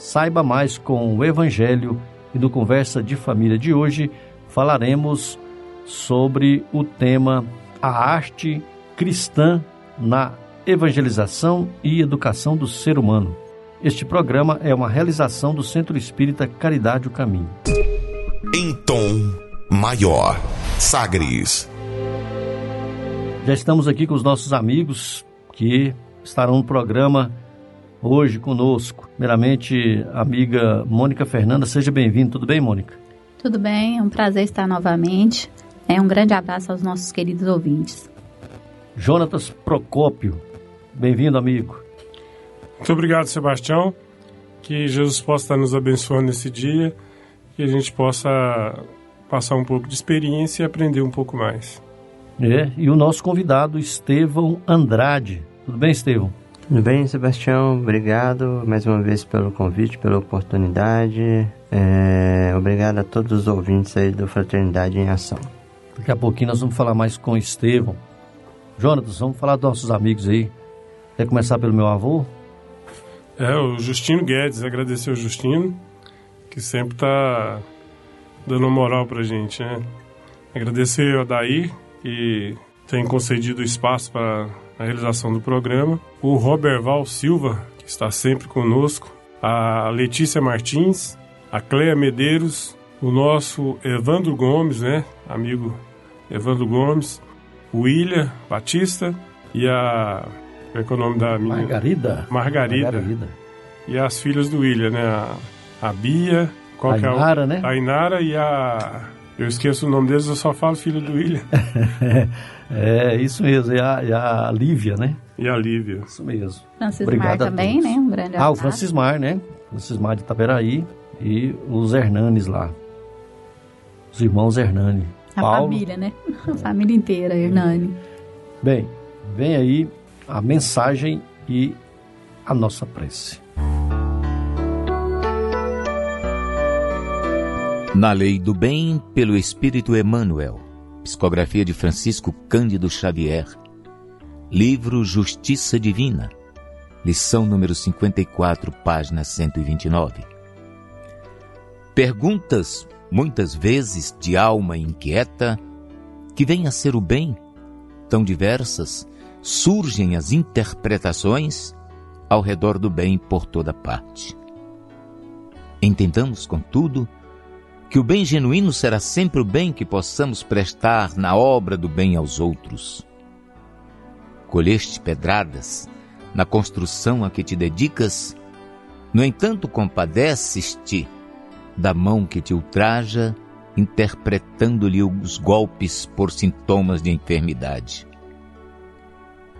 saiba mais com o Evangelho e no Conversa de Família de hoje falaremos sobre o tema A Arte cristã na evangelização e educação do ser humano. Este programa é uma realização do Centro Espírita Caridade o Caminho. Em tom maior, Sagres. Já estamos aqui com os nossos amigos que estarão no programa hoje conosco. Primeiramente, amiga Mônica Fernanda, seja bem-vinda. Tudo bem, Mônica? Tudo bem, é um prazer estar novamente. É um grande abraço aos nossos queridos ouvintes. Jonatas Procópio. Bem-vindo, amigo. Muito obrigado, Sebastião. Que Jesus possa estar nos abençoando nesse dia, que a gente possa passar um pouco de experiência e aprender um pouco mais. É, e o nosso convidado, Estevão Andrade. Tudo bem, Estevão? Tudo bem, Sebastião? Obrigado mais uma vez pelo convite, pela oportunidade. É, obrigado a todos os ouvintes aí do Fraternidade em Ação. Daqui a pouquinho nós vamos falar mais com Estevão. Jonatas, vamos falar dos nossos amigos aí. Quer começar pelo meu avô? É, o Justino Guedes, agradecer ao Justino, que sempre está dando moral pra gente, né? Agradecer ao Daí, que tem concedido espaço para a realização do programa. O Roberval Silva, que está sempre conosco. A Letícia Martins, a Cleia Medeiros, o nosso Evandro Gomes, né? Amigo Evandro Gomes o William Batista e a. Como é que é o nome da minha? Margarida. Margarida. Margarida. E as filhas do William, né? A, a Bia. Qual a que é Inara, né? A Inara e a. Eu esqueço o nome deles, eu só falo filho do William. é, isso mesmo. E a, e a Lívia, né? E a Lívia. Isso mesmo. Francismar também, né? Um grande Ah, o Francismar, né? Francismar de Itaberaí e os Hernanes lá. Os irmãos Hernani. A Paulo. família, né? A família inteira, Hernani. Bem, vem aí a mensagem e a nossa prece. Na Lei do Bem, pelo Espírito Emmanuel. Psicografia de Francisco Cândido Xavier. Livro Justiça Divina. Lição número 54, página 129. Perguntas, muitas vezes de alma inquieta, que vem a ser o bem, tão diversas, surgem as interpretações ao redor do bem por toda parte. Entendamos, contudo, que o bem genuíno será sempre o bem que possamos prestar na obra do bem aos outros. Colheste pedradas na construção a que te dedicas, no entanto compadeces-te da mão que te ultraja, interpretando-lhe os golpes por sintomas de enfermidade.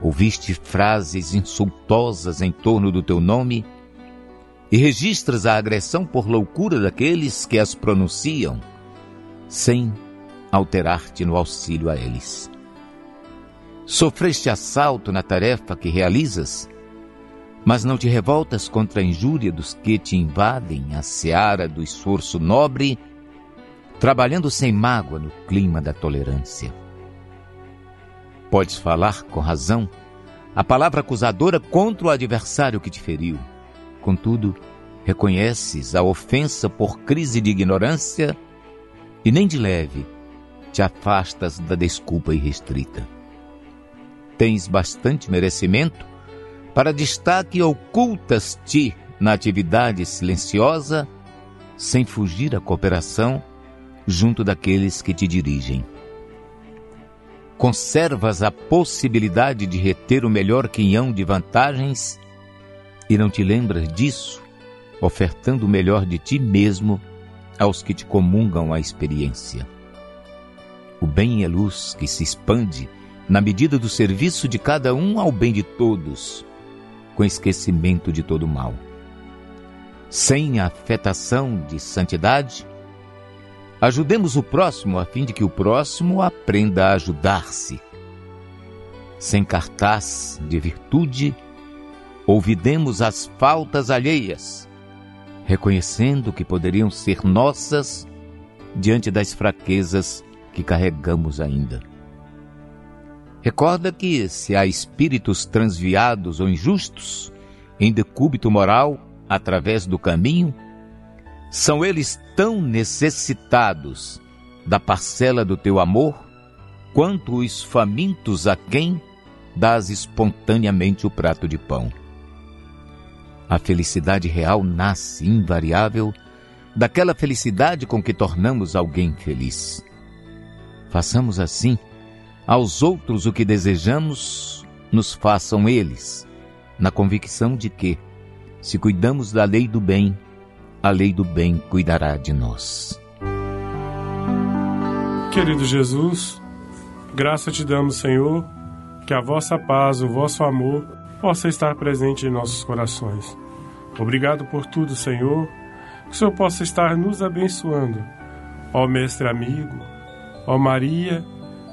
Ouviste frases insultosas em torno do teu nome e registras a agressão por loucura daqueles que as pronunciam, sem alterar-te no auxílio a eles. Sofreste assalto na tarefa que realizas, mas não te revoltas contra a injúria dos que te invadem a seara do esforço nobre, trabalhando sem mágoa no clima da tolerância. Podes falar com razão a palavra acusadora contra o adversário que te feriu. Contudo, reconheces a ofensa por crise de ignorância e nem de leve te afastas da desculpa irrestrita. Tens bastante merecimento para destaque e ocultas-te na atividade silenciosa, sem fugir à cooperação junto daqueles que te dirigem. Conservas a possibilidade de reter o melhor quinhão de vantagens e não te lembras disso, ofertando o melhor de ti mesmo aos que te comungam a experiência. O bem é luz que se expande na medida do serviço de cada um ao bem de todos, com esquecimento de todo mal. Sem afetação de santidade, ajudemos o próximo a fim de que o próximo aprenda a ajudar-se. Sem cartaz de virtude, ouvidemos as faltas alheias, reconhecendo que poderiam ser nossas diante das fraquezas que carregamos ainda. Recorda que, se há espíritos transviados ou injustos, em decúbito moral, através do caminho, são eles tão necessitados da parcela do teu amor, quanto os famintos a quem dás espontaneamente o prato de pão. A felicidade real nasce invariável daquela felicidade com que tornamos alguém feliz. Façamos assim aos outros o que desejamos, nos façam eles, na convicção de que, se cuidamos da lei do bem, a lei do bem cuidará de nós. Querido Jesus, graça te damos, Senhor, que a vossa paz, o vosso amor possa estar presente em nossos corações. Obrigado por tudo, Senhor. Que o Senhor possa estar nos abençoando. Ó Mestre amigo, ó Maria,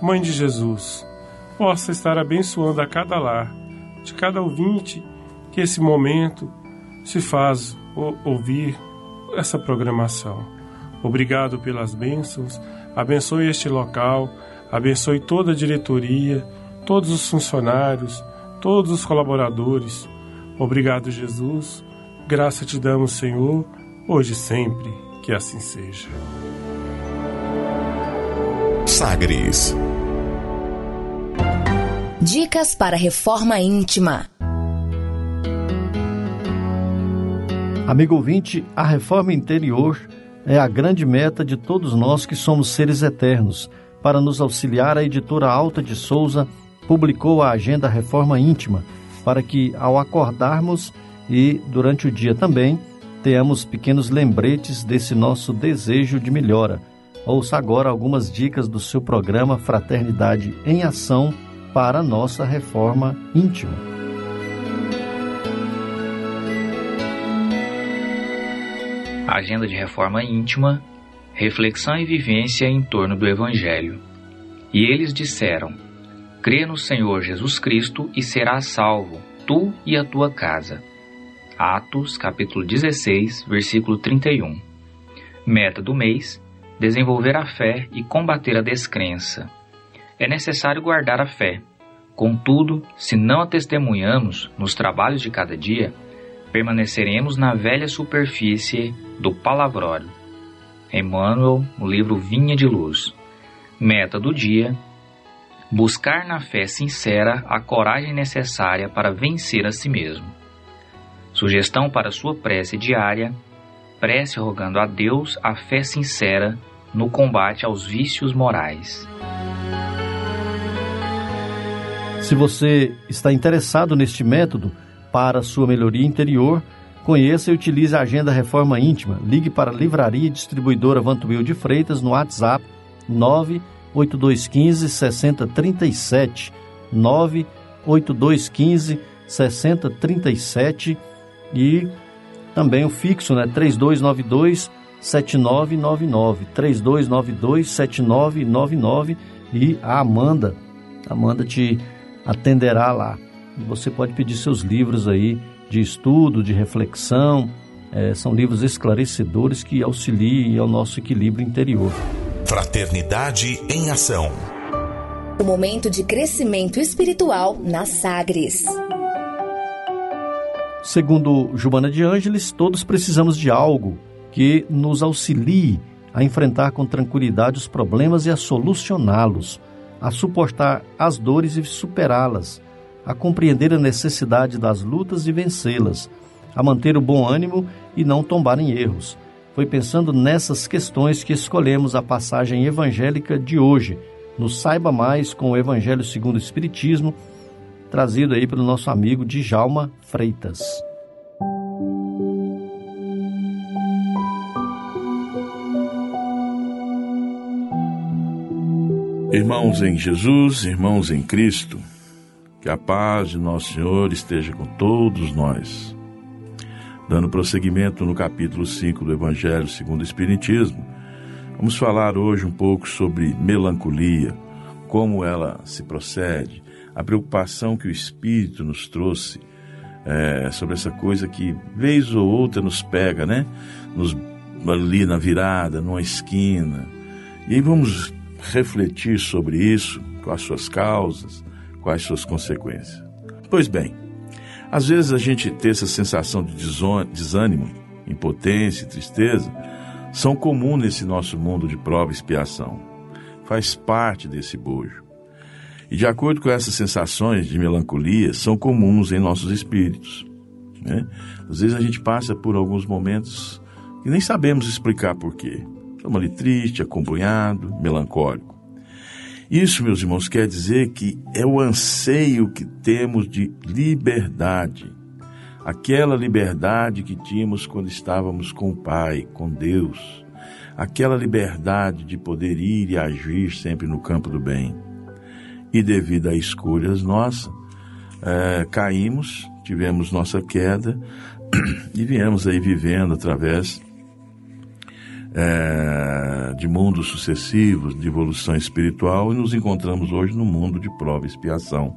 Mãe de Jesus, possa estar abençoando a cada lar, de cada ouvinte que esse momento se faz ouvir essa programação. Obrigado pelas bênçãos. Abençoe este local, abençoe toda a diretoria, todos os funcionários, todos os colaboradores. Obrigado, Jesus Graça te damos, Senhor, hoje e sempre, que assim seja. Sagres. Dicas para reforma íntima. Amigo ouvinte, a reforma interior é a grande meta de todos nós que somos seres eternos. Para nos auxiliar, a editora Alta de Souza publicou a agenda Reforma Íntima, para que, ao acordarmos, e durante o dia também tenhamos pequenos lembretes desse nosso desejo de melhora. Ouça agora algumas dicas do seu programa Fraternidade em Ação para a nossa reforma íntima. Agenda de Reforma Íntima, Reflexão e Vivência em torno do Evangelho. E eles disseram: Crê no Senhor Jesus Cristo e serás salvo, tu e a tua casa. Atos, capítulo 16, versículo 31. Meta do mês: desenvolver a fé e combater a descrença. É necessário guardar a fé. Contudo, se não a testemunhamos nos trabalhos de cada dia, permaneceremos na velha superfície do palavrório. Emmanuel, no livro Vinha de Luz. Meta do dia: buscar na fé sincera a coragem necessária para vencer a si mesmo. Sugestão para sua prece diária: prece rogando a Deus a fé sincera no combate aos vícios morais. Se você está interessado neste método para sua melhoria interior, conheça e utilize a Agenda Reforma Íntima. Ligue para a Livraria Distribuidora Vantuil de Freitas no WhatsApp 98215 6037 98215 6037 e também o fixo, né? 3292 7999 3292 7999 e a Amanda, Amanda te atenderá lá. Você pode pedir seus livros aí de estudo, de reflexão, é, são livros esclarecedores que auxiliem ao nosso equilíbrio interior. Fraternidade em Ação. O momento de crescimento espiritual na Sagres. Segundo Joana de Ângeles, todos precisamos de algo que nos auxilie a enfrentar com tranquilidade os problemas e a solucioná-los, a suportar as dores e superá-las, a compreender a necessidade das lutas e vencê-las, a manter o bom ânimo e não tombar em erros. Foi pensando nessas questões que escolhemos a passagem evangélica de hoje, no Saiba Mais com o Evangelho segundo o Espiritismo, trazido aí pelo nosso amigo Djalma Freitas. Irmãos em Jesus, irmãos em Cristo, que a paz de nosso Senhor esteja com todos nós. Dando prosseguimento no capítulo 5 do Evangelho segundo o Espiritismo, vamos falar hoje um pouco sobre melancolia, como ela se procede, a preocupação que o Espírito nos trouxe é, sobre essa coisa que, vez ou outra, nos pega, né? Nos, ali na virada, numa esquina. E aí vamos refletir sobre isso, quais suas causas, quais suas consequências. Pois bem, às vezes a gente ter essa sensação de desânimo, impotência e tristeza são comuns nesse nosso mundo de prova e expiação. Faz parte desse bojo. E de acordo com essas sensações de melancolia, são comuns em nossos espíritos. Né? Às vezes a gente passa por alguns momentos que nem sabemos explicar porquê. Estamos ali triste, acompanhado, melancólico. Isso, meus irmãos, quer dizer que é o anseio que temos de liberdade. Aquela liberdade que tínhamos quando estávamos com o Pai, com Deus. Aquela liberdade de poder ir e agir sempre no campo do bem. E devido a escolhas nossas, é, caímos, tivemos nossa queda e viemos aí vivendo através é, de mundos sucessivos, de evolução espiritual, e nos encontramos hoje no mundo de prova e expiação,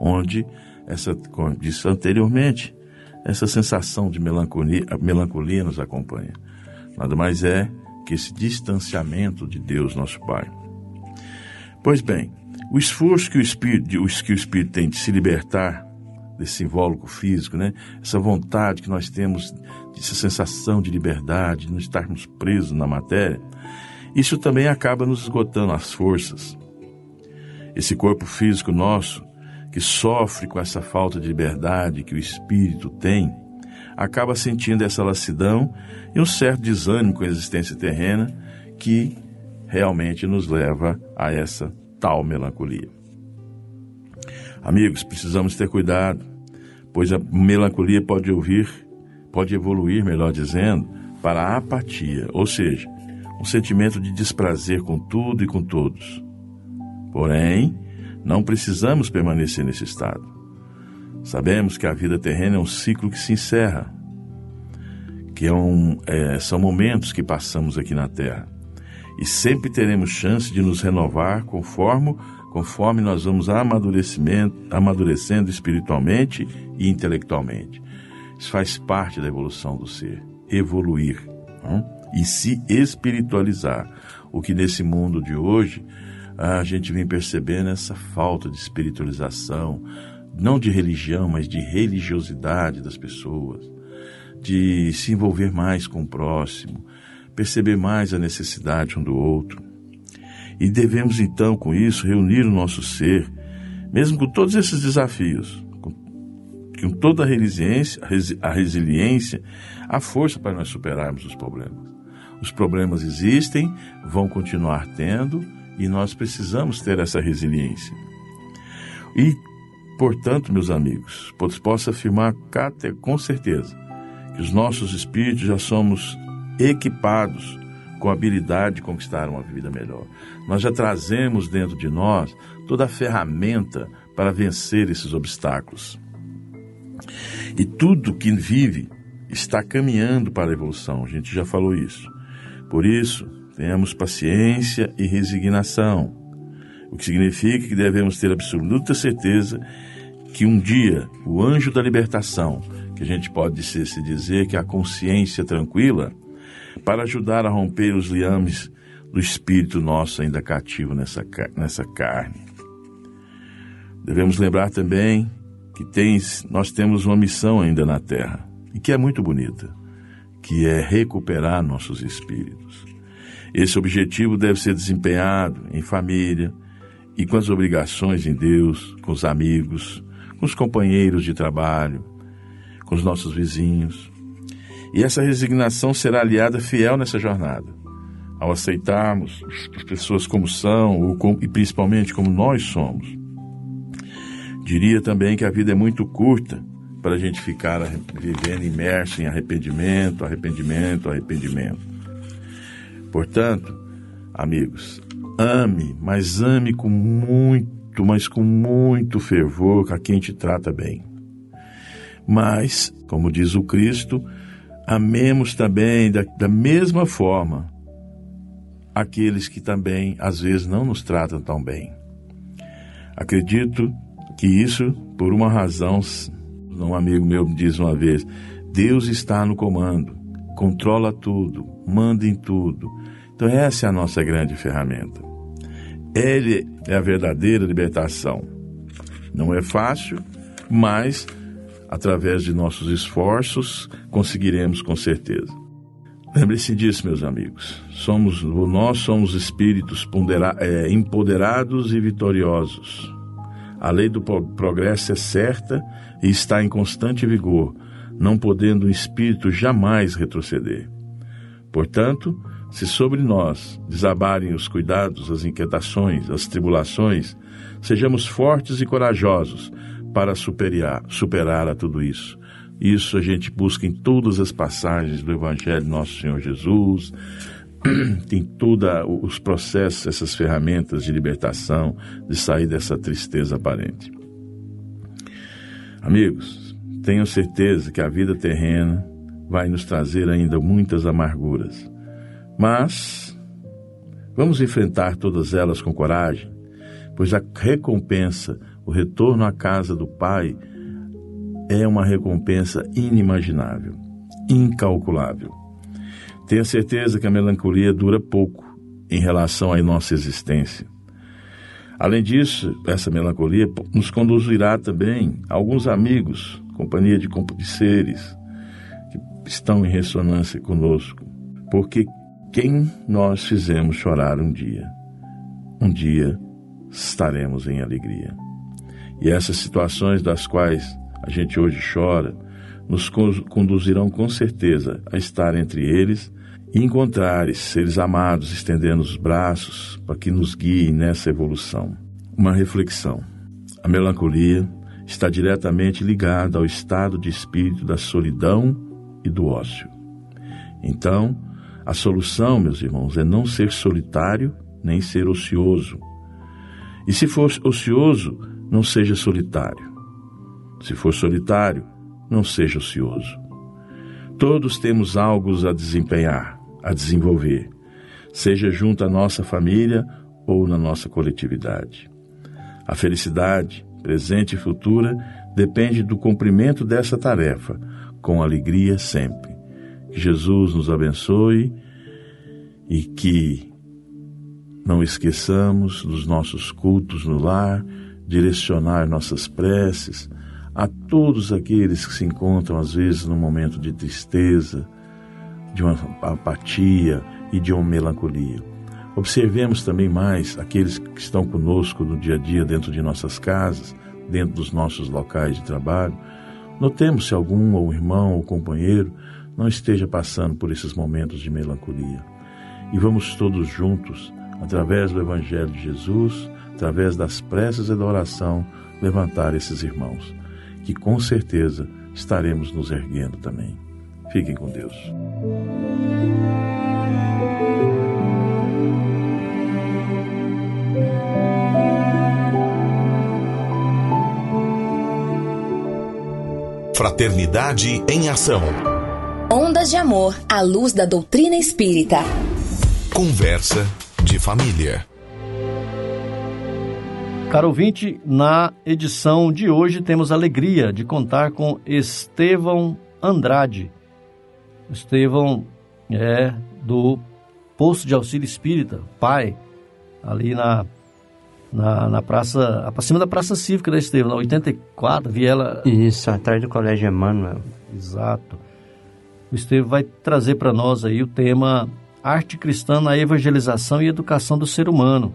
onde, essa, como disse anteriormente, essa sensação de melancolia, melancolia nos acompanha. Nada mais é que esse distanciamento de Deus, nosso Pai. Pois bem, o esforço que o Espírito, que o Espírito tem de se libertar desse invólucro físico, né? Essa vontade que nós temos, essa sensação de liberdade, de não estarmos presos na matéria, isso também acaba nos esgotando as forças. Esse corpo físico nosso, que sofre com essa falta de liberdade que o espírito tem, acaba sentindo essa lassidão e um certo desânimo com a existência terrena que realmente nos leva a essa tal melancolia. Amigos, precisamos ter cuidado, pois a melancolia pode ouvir, pode evoluir, melhor dizendo, para a apatia, ou seja, um sentimento de desprazer com tudo e com todos. Porém, não precisamos permanecer nesse estado. Sabemos que a vida terrena é um ciclo que se encerra, que é um, é, são momentos que passamos aqui na Terra. E sempre teremos chance de nos renovar conforme conforme nós vamos amadurecimento, amadurecendo espiritualmente e intelectualmente. Isso faz parte da evolução do ser, evoluir não? e se espiritualizar. O que nesse mundo de hoje a gente vem percebendo essa falta de espiritualização, não de religião, mas de religiosidade das pessoas, de se envolver mais com o próximo, perceber mais a necessidade um do outro. E devemos então, com isso, reunir o nosso ser, mesmo com todos esses desafios, com, toda a resiliência, a resiliência, a força para nós superarmos os problemas. Os problemas existem, vão continuar tendo, e nós precisamos ter essa resiliência. E, portanto, meus amigos, posso afirmar com certeza que os nossos espíritos já somos equipados com a habilidade de conquistar uma vida melhor. Nós já trazemos dentro de nós toda a ferramenta para vencer esses obstáculos. E tudo que vive está caminhando para a evolução, a gente já falou isso. Por isso, tenhamos paciência e resignação, o que significa que devemos ter absoluta certeza que um dia o anjo da libertação, que a gente pode se dizer que é a consciência tranquila, para ajudar a romper os liames do espírito nosso ainda cativo nessa, nessa carne. Devemos lembrar também que tens, nós temos uma missão ainda na Terra, e que é muito bonita, que é recuperar nossos espíritos. Esse objetivo deve ser desempenhado em família e com as obrigações em Deus, com os amigos, com os companheiros de trabalho, com os nossos vizinhos. E essa resignação será aliada fiel nessa jornada. Ao aceitarmos as pessoas como são e principalmente como nós somos. Diria também que a vida é muito curta para a gente ficar vivendo imerso em arrependimento, arrependimento, arrependimento. Portanto, amigos, ame, mas ame com muito, mas com muito fervor a quem te trata bem. Mas, como diz o Cristo, amemos também da, da mesma forma aqueles que também às vezes não nos tratam tão bem. Acredito que isso, por uma razão, um amigo meu me diz uma vez: Deus está no comando, controla tudo, manda em tudo. Então, essa é a nossa grande ferramenta. Ele é a verdadeira libertação. Não é fácil, mas através de nossos esforços conseguiremos com certeza. Lembre-se disso, meus amigos. Somos, nós somos espíritos é, empoderados e vitoriosos. A lei do progresso é certa e está em constante vigor, não podendo o espírito jamais retroceder. Portanto, se sobre nós desabarem os cuidados, as inquietações, as tribulações, sejamos fortes e corajosos para superar, superar a tudo isso. Isso a gente busca em todas as passagens do Evangelho Nosso Senhor Jesus, tem todos os processos, essas ferramentas de libertação, de sair dessa tristeza aparente. Amigos, tenho certeza que a vida terrena vai nos trazer ainda muitas amarguras, mas vamos enfrentar todas elas com coragem, pois a recompensa, o retorno à casa do Pai, é uma recompensa inimaginável, incalculável. Tenha certeza que a melancolia dura pouco em relação à nossa existência. Além disso, essa melancolia nos conduzirá também a alguns amigos, companhia de, de seres que estão em ressonância conosco, porque quem nós fizemos chorar um dia, um dia estaremos em alegria. E essas situações das quais a gente hoje chora, nos conduzirão com certeza a estar entre eles e encontrar seres amados estendendo os braços para que nos guiem nessa evolução. Uma reflexão. A melancolia está diretamente ligada ao estado de espírito da solidão e do ócio. Então, a solução, meus irmãos, é não ser solitário nem ser ocioso. E se for ocioso, não seja solitário. Se for solitário, não seja ocioso. Todos temos algo a desempenhar a desenvolver, seja junto à nossa família ou na nossa coletividade. A felicidade, presente e futura, depende do cumprimento dessa tarefa, com alegria sempre. Que Jesus nos abençoe e que não esqueçamos dos nossos cultos no lar, direcionar nossas preces a todos aqueles que se encontram às vezes num momento de tristeza, de uma apatia e de uma melancolia. Observemos também mais aqueles que estão conosco no dia a dia, dentro de nossas casas, dentro dos nossos locais de trabalho. Notemos se algum ou irmão ou companheiro não esteja passando por esses momentos de melancolia. E vamos todos juntos, através do Evangelho de Jesus, através das preces e da oração, levantar esses irmãos, que com certeza estaremos nos erguendo também. Fiquem com Deus. Fraternidade em Ação. Ondas de Amor à luz da doutrina espírita. Conversa de família. Caro ouvinte, na edição de hoje temos a alegria de contar com Estevão Andrade, Estevão é do posto de auxílio espírita, pai, ali na, na, na praça, acima da Praça Cívica da Estevão, na 84, Viela. Isso, atrás do Colégio Emmanuel. Exato. O Estevão vai trazer para nós aí o tema Arte Cristã na Evangelização e Educação do Ser Humano.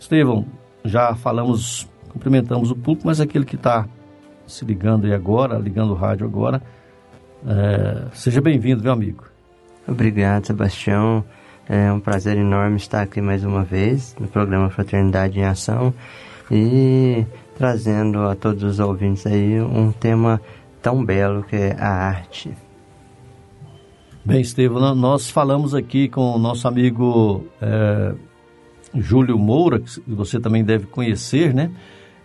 Estevão, já falamos, cumprimentamos o público, mas aquele que está se ligando aí agora, ligando o rádio agora, é, seja bem-vindo, meu amigo. Obrigado, Sebastião. É um prazer enorme estar aqui mais uma vez no programa Fraternidade em Ação e trazendo a todos os ouvintes aí um tema tão belo que é a arte. Bem, Estevam, nós falamos aqui com o nosso amigo é, Júlio Moura, que você também deve conhecer, né?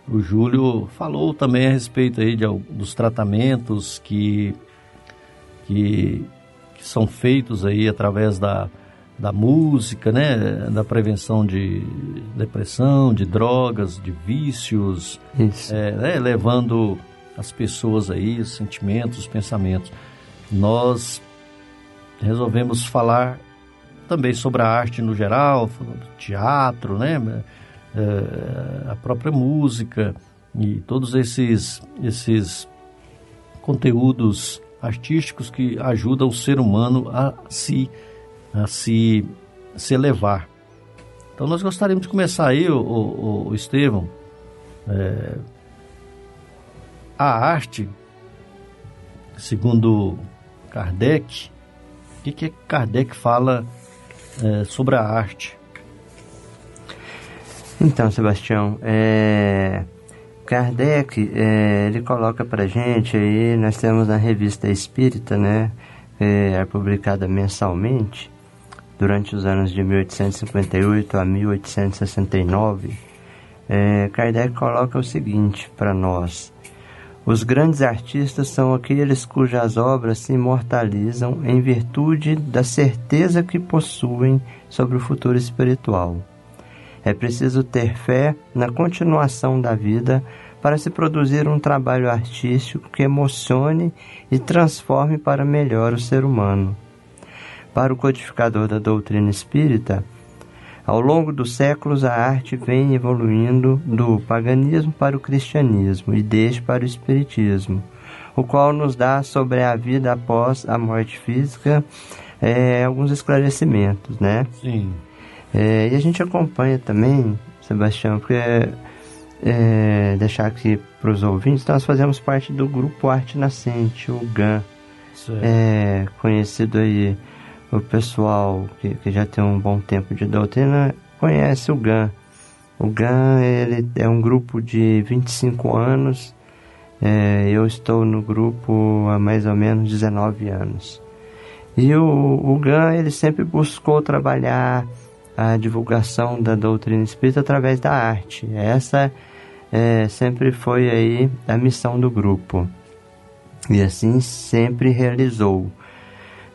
O Júlio falou também a respeito aí de, dos tratamentos que, que, que são feitos aí através da, da música, né? Da prevenção de depressão, de drogas, de vícios, é, né? levando as pessoas aí, os sentimentos, os pensamentos. Nós resolvemos falar também sobre a arte no geral, teatro, né? É, a própria música e todos esses, esses conteúdos artísticos que ajudam o ser humano a se, a se, a se elevar. Então nós gostaríamos de começar aí, o, o, o é, a arte, segundo Kardec, o que, que Kardec fala é, sobre a arte? Então, Sebastião, é, Kardec, é, ele coloca para gente aí, nós temos na revista Espírita, né, é, é publicada mensalmente, durante os anos de 1858 a 1869, é, Kardec coloca o seguinte para nós, os grandes artistas são aqueles cujas obras se imortalizam em virtude da certeza que possuem sobre o futuro espiritual. É preciso ter fé na continuação da vida para se produzir um trabalho artístico que emocione e transforme para melhor o ser humano. Para o codificador da doutrina espírita, ao longo dos séculos, a arte vem evoluindo do paganismo para o cristianismo e deste para o espiritismo, o qual nos dá sobre a vida após a morte física é, alguns esclarecimentos, né? Sim. É, e a gente acompanha também, Sebastião, porque é, é deixar aqui para os ouvintes, nós fazemos parte do grupo Arte Nascente, o GAN, é, conhecido aí o pessoal que, que já tem um bom tempo de doutrina conhece o GAN. O GAN ele é um grupo de 25 anos. É, eu estou no grupo há mais ou menos 19 anos. E o, o GAN ele sempre buscou trabalhar a divulgação da doutrina espírita através da arte. Essa é, sempre foi aí a missão do grupo. E assim sempre realizou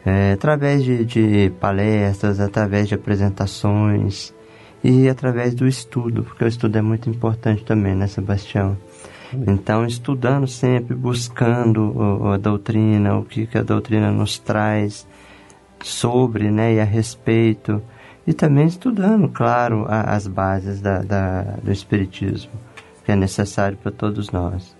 é, através de, de palestras, através de apresentações e através do estudo, porque o estudo é muito importante também, né, Sebastião? Então, estudando sempre, buscando a doutrina, o que, que a doutrina nos traz sobre né, e a respeito, e também estudando, claro, a, as bases da, da, do Espiritismo, que é necessário para todos nós.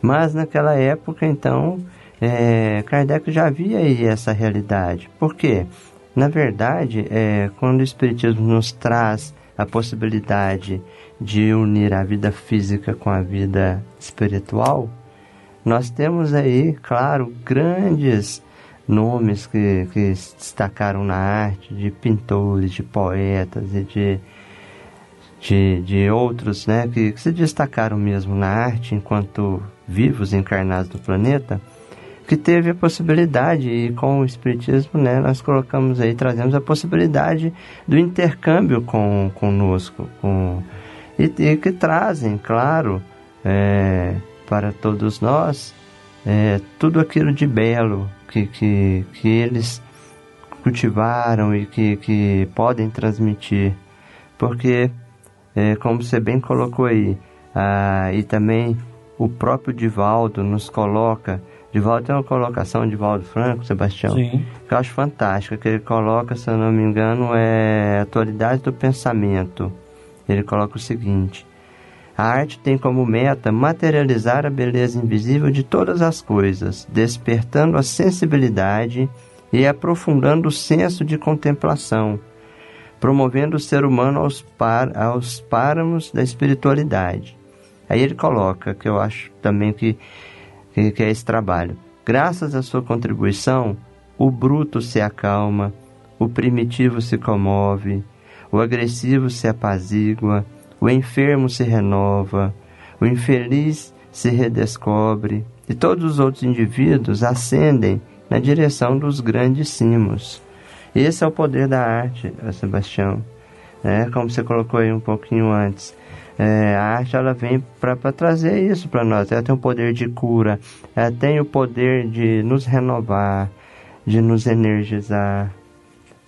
Mas naquela época, então, é, Kardec já via aí essa realidade. Por quê? Na verdade, é, quando o Espiritismo nos traz a possibilidade de unir a vida física com a vida espiritual, nós temos aí, claro, grandes nomes que, que se destacaram na arte, de pintores, de poetas e de, de, de outros né, que, que se destacaram mesmo na arte enquanto vivos encarnados no planeta que teve a possibilidade, e com o Espiritismo, né, nós colocamos aí, trazemos a possibilidade do intercâmbio com, conosco, com, e, e que trazem, claro, é, para todos nós, é, tudo aquilo de belo que, que, que eles cultivaram e que, que podem transmitir. Porque, é, como você bem colocou aí, ah, e também o próprio Divaldo nos coloca Divaldo tem uma colocação de Valdo Franco, Sebastião, Sim. que eu acho fantástica, que ele coloca, se eu não me engano, é atualidade do pensamento. Ele coloca o seguinte: a arte tem como meta materializar a beleza invisível de todas as coisas, despertando a sensibilidade e aprofundando o senso de contemplação, promovendo o ser humano aos, par, aos páramos da espiritualidade. Aí ele coloca, que eu acho também que, que, que é esse trabalho. Graças à sua contribuição, o bruto se acalma, o primitivo se comove, o agressivo se apazigua, o enfermo se renova, o infeliz se redescobre, e todos os outros indivíduos ascendem na direção dos grandes cimos. Esse é o poder da arte, Sebastião. É, como você colocou aí um pouquinho antes. É, a arte ela vem para trazer isso para nós. Ela tem o poder de cura, ela tem o poder de nos renovar, de nos energizar.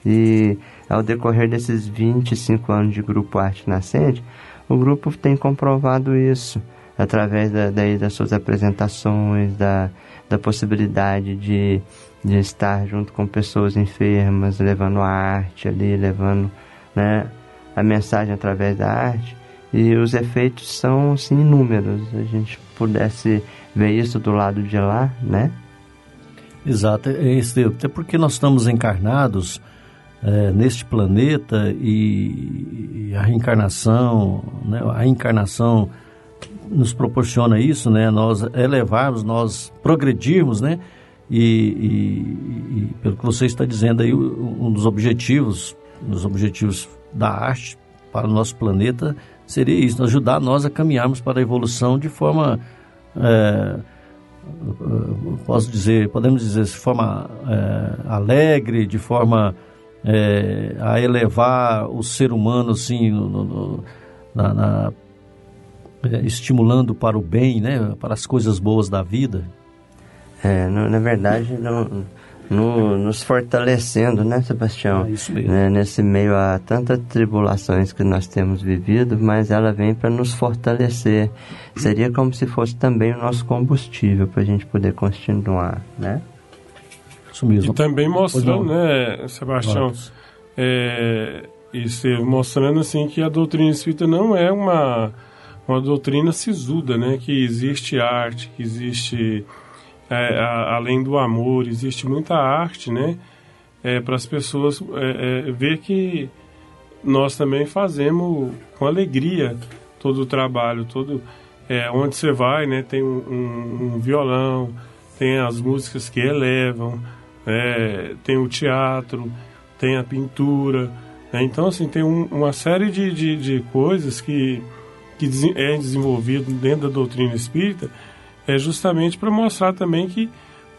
E ao decorrer desses 25 anos de Grupo Arte Nascente, o grupo tem comprovado isso através da, daí das suas apresentações, da, da possibilidade de, de estar junto com pessoas enfermas, levando a arte ali, levando né, a mensagem através da arte. E os efeitos são assim, inúmeros. A gente pudesse ver isso do lado de lá, né? Exato, é até porque nós estamos encarnados é, neste planeta e, e, a reencarnação, né, a encarnação nos proporciona isso, né? Nós elevarmos, nós progredirmos, né? E, e, e pelo que você está dizendo aí, um dos objetivos, um dos objetivos da arte para o nosso planeta seria isso, ajudar nós a caminharmos para a evolução de forma, é, posso dizer, podemos dizer, de forma é, alegre, de forma é, a elevar o ser humano assim no, no, na, na é, estimulando para o bem, né, para as coisas boas da vida. É, no, na verdade, no, no, nos fortalecendo, né, Sebastião? É isso mesmo. Né, nesse meio a tantas tribulações que nós temos vivido, mas ela vem para nos fortalecer. Seria como se fosse também o nosso combustível para a gente poder continuar, né? Isso mesmo. E também mostrando, né, Sebastião, é, e mostrando assim que a doutrina espírita não é uma uma doutrina sisuda, né? Que existe arte, que existe é, a, além do amor, existe muita arte, né? É, para as pessoas é, é, ver que nós também fazemos com alegria todo o trabalho, todo é, onde você vai, né? Tem um, um, um violão, tem as músicas que elevam, é, tem o teatro, tem a pintura. Né? Então, assim, tem um, uma série de, de, de coisas que que é desenvolvido dentro da doutrina espírita é justamente para mostrar também que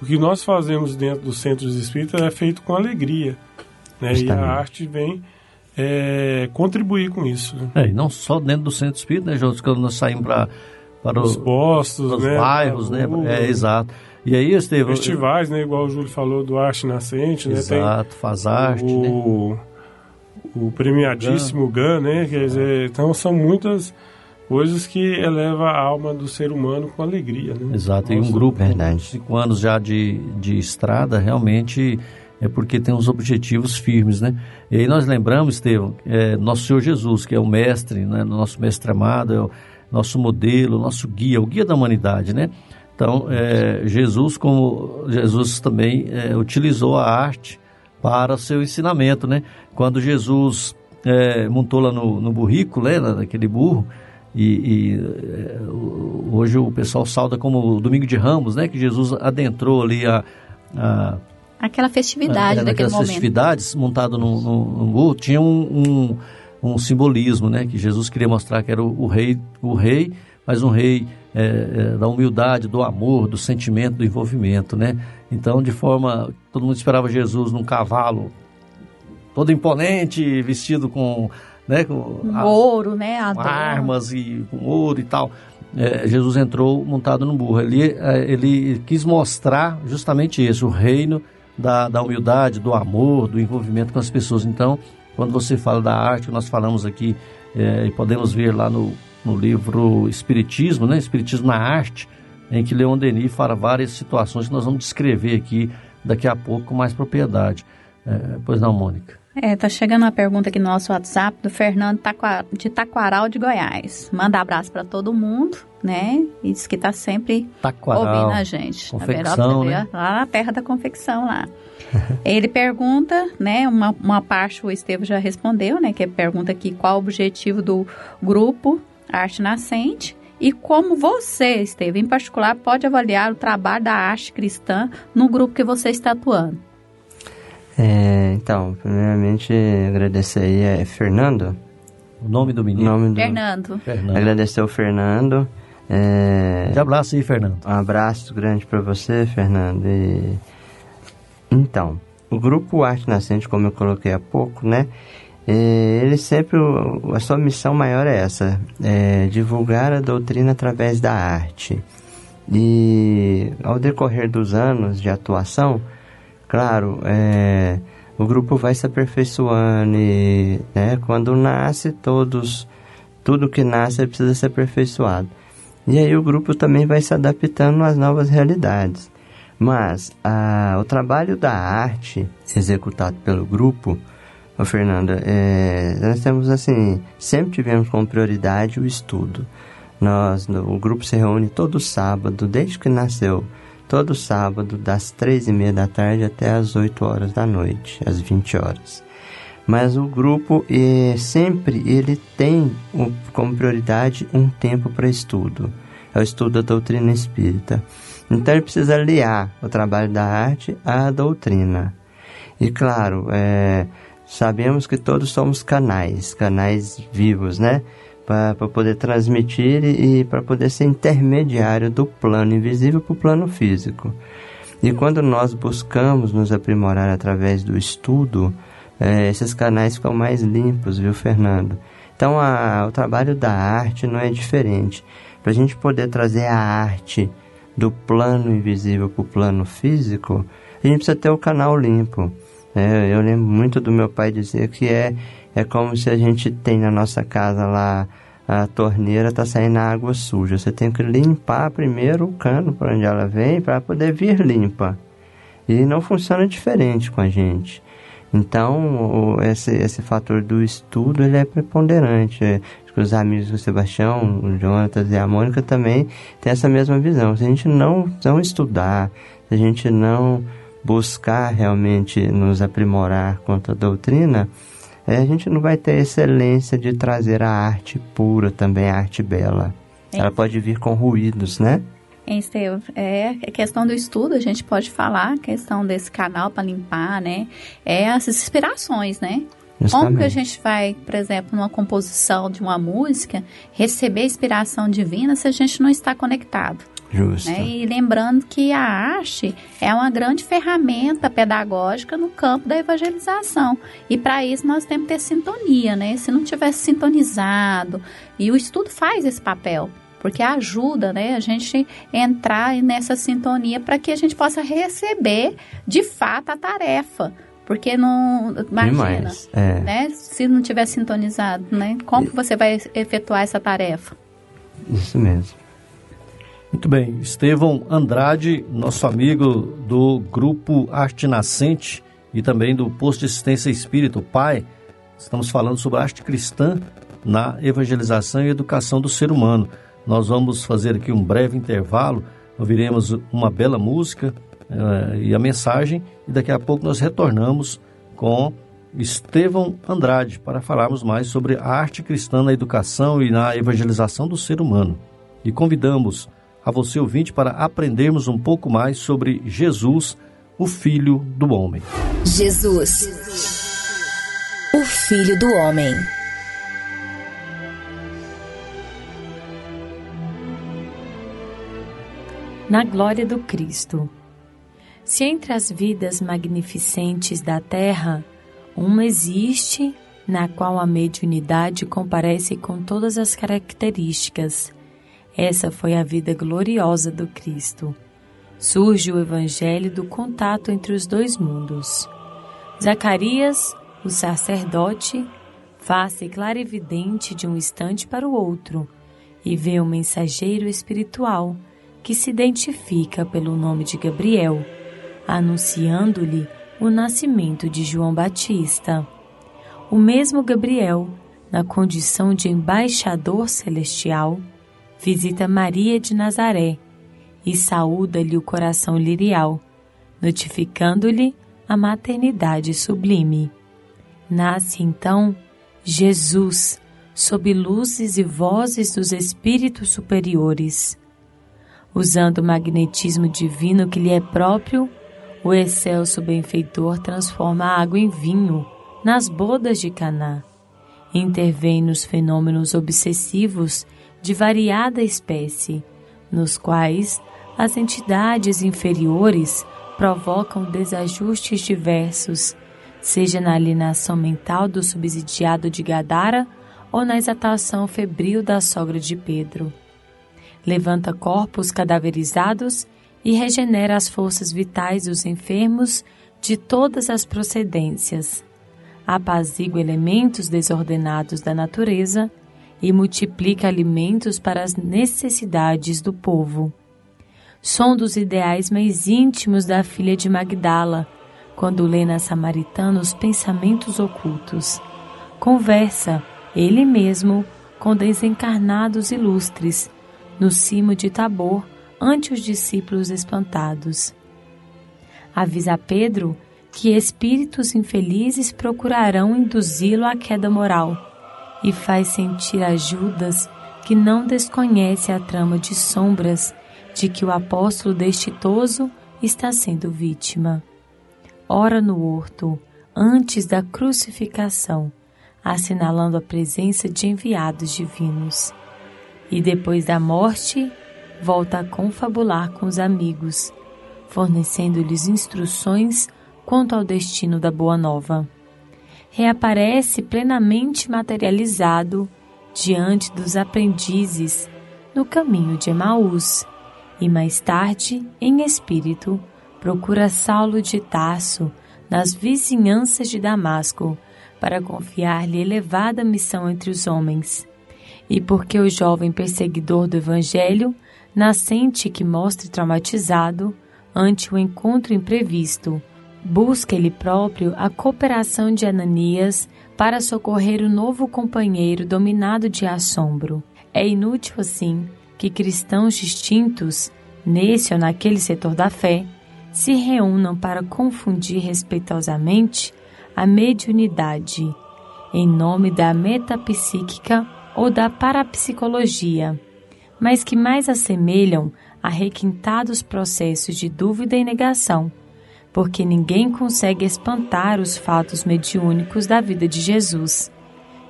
o que nós fazemos dentro dos centros espíritas é feito com alegria. Né? E a arte vem é, contribuir com isso. Né? É, e não só dentro do centro espírita, né, Jô? Quando nós saímos para para os postos, os né? bairros, né? É, exato. E aí, Estevam... Festivais, né? Igual o Júlio falou do Arte Nascente, né? Exato, faz arte, o, né? o premiadíssimo GAN, né? Quer dizer, então são muitas coisas que eleva a alma do ser humano com alegria. Né? Exato, Nossa, e um grupo verdade. com cinco anos já de, de estrada realmente é porque tem uns objetivos firmes, né? E aí nós lembramos, Estevam, é, nosso Senhor Jesus, que é o mestre, né? nosso mestre amado, é o nosso modelo, nosso guia, o guia da humanidade, né? Então, é, Jesus, como Jesus também é, utilizou a arte para seu ensinamento, né? Quando Jesus é, montou lá no, no burrico, né? naquele burro, e, e, eh, hoje o pessoal salda como o Domingo de Ramos, né? Que Jesus adentrou ali a... a Aquela festividade a, daquele momento. festividades montado no burro, tinha um, um, um, simbolismo, né? Que Jesus queria mostrar que era o, o rei, o rei, mas um rei é, é, da humildade, do amor, do sentimento, do envolvimento, né? Então, de forma... Todo mundo esperava Jesus num cavalo todo imponente, vestido com né, com a, ouro, né, com armas e com ouro e tal. É, Jesus entrou montado no burro. Ele, é, ele quis mostrar justamente isso, o reino da, da humildade, do amor, do envolvimento com as pessoas. Então, quando você fala da arte, nós falamos aqui, é, e podemos ver lá no, no livro Espiritismo, né, Espiritismo na Arte, em que Leon Denis fala várias situações que nós vamos descrever aqui daqui a pouco com mais propriedade. É, pois não, Mônica? É, tá chegando uma pergunta aqui no nosso WhatsApp do Fernando de Taquaral de Goiás. Manda abraço para todo mundo, né? E diz que tá sempre Taquaral, ouvindo a gente. Confecção, né? Lá na terra da confecção lá. Ele pergunta, né? Uma, uma parte o Estevam já respondeu, né? Que pergunta aqui qual o objetivo do grupo Arte Nascente e como você, Esteve, em particular, pode avaliar o trabalho da arte cristã no grupo que você está atuando? É, então, primeiramente, agradecer aí é Fernando. O nome do menino? Nome do... Fernando. Fernando. Agradecer o Fernando. É... De abraço aí, Fernando. Um abraço grande para você, Fernando. E... Então, o grupo Arte Nascente, como eu coloquei há pouco, né? É, ele sempre, a sua missão maior é essa, é divulgar a doutrina através da arte. E ao decorrer dos anos de atuação, claro, é, o grupo vai se aperfeiçoando e né, quando nasce todos, tudo que nasce precisa ser aperfeiçoado. E aí o grupo também vai se adaptando às novas realidades. Mas a, o trabalho da arte executado pelo grupo, ô Fernanda, é, nós temos assim, sempre tivemos como prioridade o estudo. Nós, o grupo se reúne todo sábado, desde que nasceu, todo sábado, das três e meia da tarde até as 8 horas da noite, às 20 horas. Mas o grupo é, sempre ele tem como prioridade um tempo para estudo. É o estudo da doutrina espírita. Então ele precisa aliar o trabalho da arte à doutrina. E claro, é, sabemos que todos somos canais, canais vivos, né? Para poder transmitir e, e para poder ser intermediário do plano invisível para o plano físico. E quando nós buscamos nos aprimorar através do estudo, é, esses canais ficam mais limpos, viu, Fernando? Então a, o trabalho da arte não é diferente. Para a gente poder trazer a arte do plano invisível para o plano físico, a gente precisa ter o canal limpo. É, eu lembro muito do meu pai dizer que é, é como se a gente tem na nossa casa lá a torneira está saindo água suja. Você tem que limpar primeiro o cano para onde ela vem para poder vir limpa. E não funciona diferente com a gente. Então, esse, esse fator do estudo ele é preponderante. É, os amigos do Sebastião, o Jonatas e a Mônica também têm essa mesma visão. Se a gente não, não estudar, se a gente não buscar realmente nos aprimorar quanto à doutrina, é, a gente não vai ter excelência de trazer a arte pura também, a arte bela. É. Ela pode vir com ruídos, né? Esteve, é questão do estudo, a gente pode falar, questão desse canal para limpar, né? É as inspirações, né? Justamente. Como que a gente vai, por exemplo, numa composição de uma música, receber inspiração divina se a gente não está conectado? Justo. Né? E lembrando que a arte é uma grande ferramenta pedagógica no campo da evangelização. E para isso nós temos que ter sintonia, né? Se não tivesse sintonizado, e o estudo faz esse papel porque ajuda né, a gente entrar nessa sintonia para que a gente possa receber de fato a tarefa. Porque não. Imagina, Demais, é. né? Se não tiver sintonizado, né? Como você vai efetuar essa tarefa? Isso mesmo. Muito bem. Estevão Andrade, nosso amigo do grupo Arte Nascente e também do Posto de Assistência Espírito, Pai. Estamos falando sobre a arte cristã na evangelização e educação do ser humano. Nós vamos fazer aqui um breve intervalo, ouviremos uma bela música uh, e a mensagem, e daqui a pouco nós retornamos com Estevão Andrade para falarmos mais sobre a arte cristã na educação e na evangelização do ser humano. E convidamos a você ouvinte para aprendermos um pouco mais sobre Jesus, o Filho do Homem. Jesus, o Filho do Homem. na glória do Cristo. Se entre as vidas magnificentes da terra, uma existe na qual a mediunidade comparece com todas as características, essa foi a vida gloriosa do Cristo. Surge o evangelho do contato entre os dois mundos. Zacarias, o sacerdote, faz-se clarividente de um instante para o outro e vê um mensageiro espiritual que se identifica pelo nome de Gabriel, anunciando-lhe o nascimento de João Batista. O mesmo Gabriel, na condição de embaixador celestial, visita Maria de Nazaré e saúda-lhe o coração lirial, notificando-lhe a maternidade sublime. Nasce então Jesus, sob luzes e vozes dos espíritos superiores. Usando o magnetismo divino que lhe é próprio, o excelso benfeitor transforma a água em vinho nas bodas de Caná. Intervém nos fenômenos obsessivos de variada espécie, nos quais as entidades inferiores provocam desajustes diversos, seja na alienação mental do subsidiado de Gadara ou na exaltação febril da sogra de Pedro. Levanta corpos cadaverizados e regenera as forças vitais dos enfermos de todas as procedências. Apazigua elementos desordenados da natureza e multiplica alimentos para as necessidades do povo. Som dos ideais mais íntimos da filha de Magdala, quando lê na Samaritana os pensamentos ocultos. Conversa, ele mesmo, com desencarnados ilustres, no cimo de Tabor, ante os discípulos espantados. Avisa Pedro que espíritos infelizes procurarão induzi-lo à queda moral e faz sentir a Judas que não desconhece a trama de sombras de que o apóstolo destitoso está sendo vítima. Ora no horto, antes da crucificação, assinalando a presença de enviados divinos. E depois da morte, volta a confabular com os amigos, fornecendo-lhes instruções quanto ao destino da Boa Nova reaparece plenamente materializado diante dos aprendizes no caminho de Emaús e mais tarde, em espírito, procura Saulo de Tarso nas vizinhanças de Damasco para confiar-lhe elevada missão entre os homens. E porque o jovem perseguidor do Evangelho, nascente que mostre traumatizado ante o encontro imprevisto, busca ele próprio a cooperação de Ananias para socorrer o novo companheiro dominado de assombro. É inútil, assim, que cristãos distintos, nesse ou naquele setor da fé, se reúnam para confundir respeitosamente a mediunidade, em nome da metapsíquica ou da parapsicologia, mas que mais assemelham a requintados processos de dúvida e negação porque ninguém consegue espantar os fatos mediúnicos da vida de Jesus,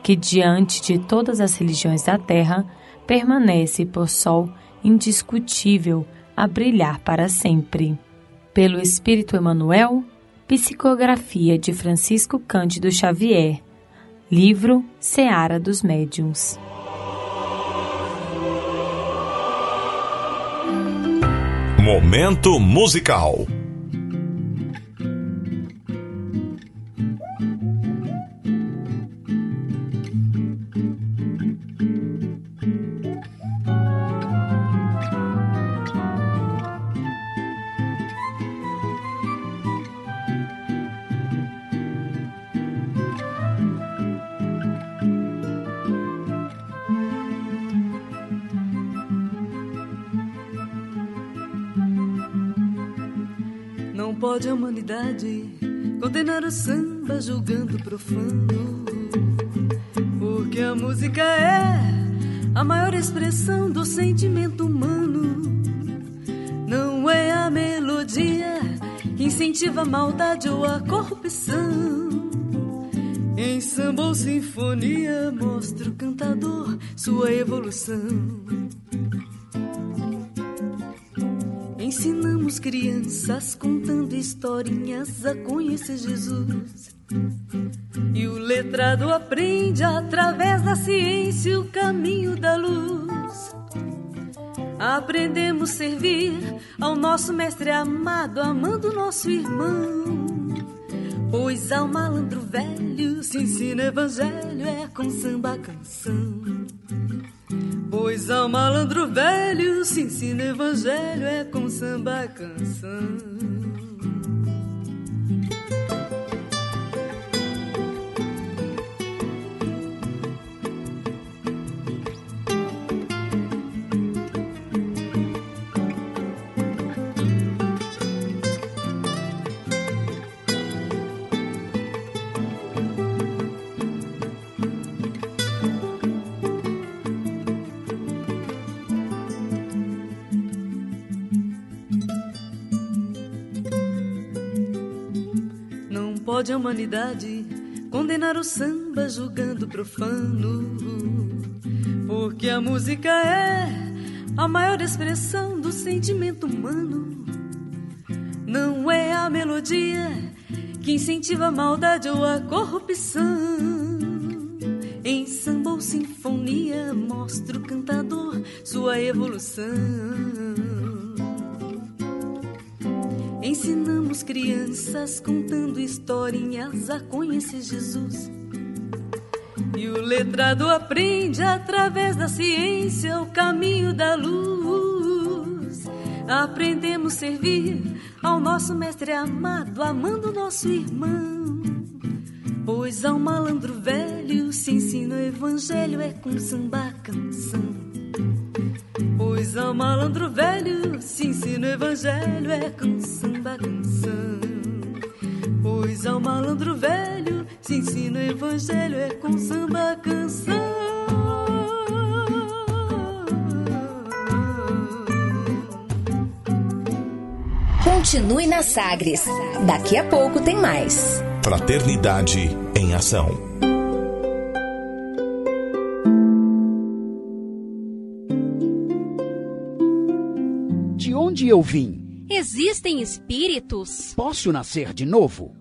que diante de todas as religiões da terra permanece por sol indiscutível a brilhar para sempre. Pelo Espírito Emmanuel, Psicografia de Francisco Cândido Xavier, livro Seara dos Médiuns. Momento musical. Samba julgando profano? Porque a música é a maior expressão do sentimento humano. Não é a melodia que incentiva a maldade ou a corrupção. Em samba ou sinfonia mostra o cantador sua evolução. Ensinamos crianças contando historinhas a conhecer Jesus. E o letrado aprende através da ciência o caminho da luz. Aprendemos a servir ao nosso mestre amado, amando nosso irmão. Pois ao malandro velho se ensina evangelho, é com samba canção. Pois ao malandro velho se ensina evangelho, é com samba canção. Pode a humanidade condenar o samba julgando profano? Porque a música é a maior expressão do sentimento humano. Não é a melodia que incentiva a maldade ou a corrupção. Em samba ou sinfonia mostra o cantador sua evolução. Crianças contando historinhas a conhecer Jesus. E o letrado aprende através da ciência o caminho da luz. Aprendemos a servir ao nosso mestre amado, amando nosso irmão. Pois ao malandro velho se ensina o evangelho é com samba canção. Pois ao malandro velho se ensina o evangelho é com samba canção. Pois ao malandro velho se ensina o evangelho é com samba canção. Continue na Sagres. Daqui a pouco tem mais. Fraternidade em Ação. De onde eu vim? Existem espíritos? Posso nascer de novo?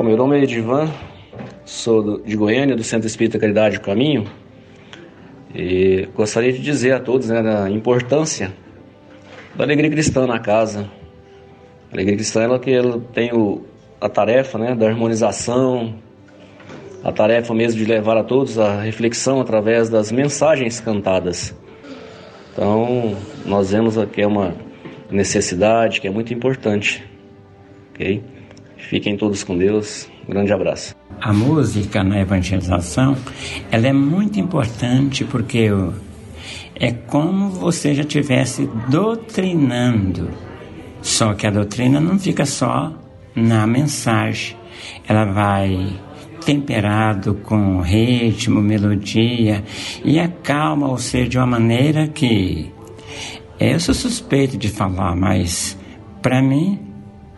Bom, meu nome é Edivan, sou do, de Goiânia, do Centro Espírita Caridade do Caminho, e gostaria de dizer a todos né, importância da alegria cristã na casa. A alegria cristã ela, que ela tem o, a tarefa né, da harmonização, a tarefa mesmo de levar a todos a reflexão através das mensagens cantadas. Então, nós vemos aqui é uma necessidade que é muito importante, ok? Fiquem todos com Deus. Um grande abraço. A música na evangelização, ela é muito importante porque é como você já estivesse doutrinando. Só que a doutrina não fica só na mensagem. Ela vai temperado com ritmo, melodia e acalma o ser de uma maneira que eu sou suspeito de falar, mas para mim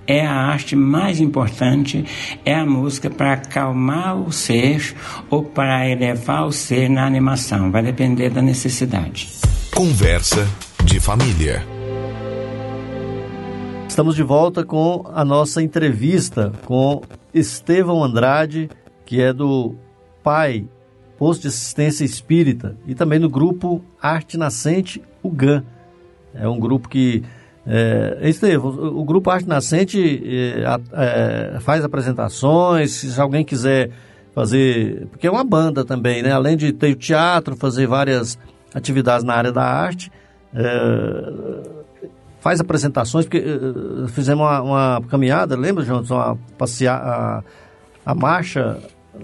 é a arte mais importante, é a música para acalmar o ser ou para elevar o ser na animação, vai depender da necessidade. Conversa de família. Estamos de volta com a nossa entrevista com Estevão Andrade, que é do PAI, Posto de Assistência Espírita, e também do grupo Arte Nascente, o GAN. É um grupo que é, Estevam, o Grupo Arte Nascente é, é, faz apresentações, se alguém quiser fazer, porque é uma banda também, né? Além de ter o teatro, fazer várias atividades na área da arte, é, faz apresentações, porque é, fizemos uma, uma, caminhada, lembra, João? Uma passear, a, a marcha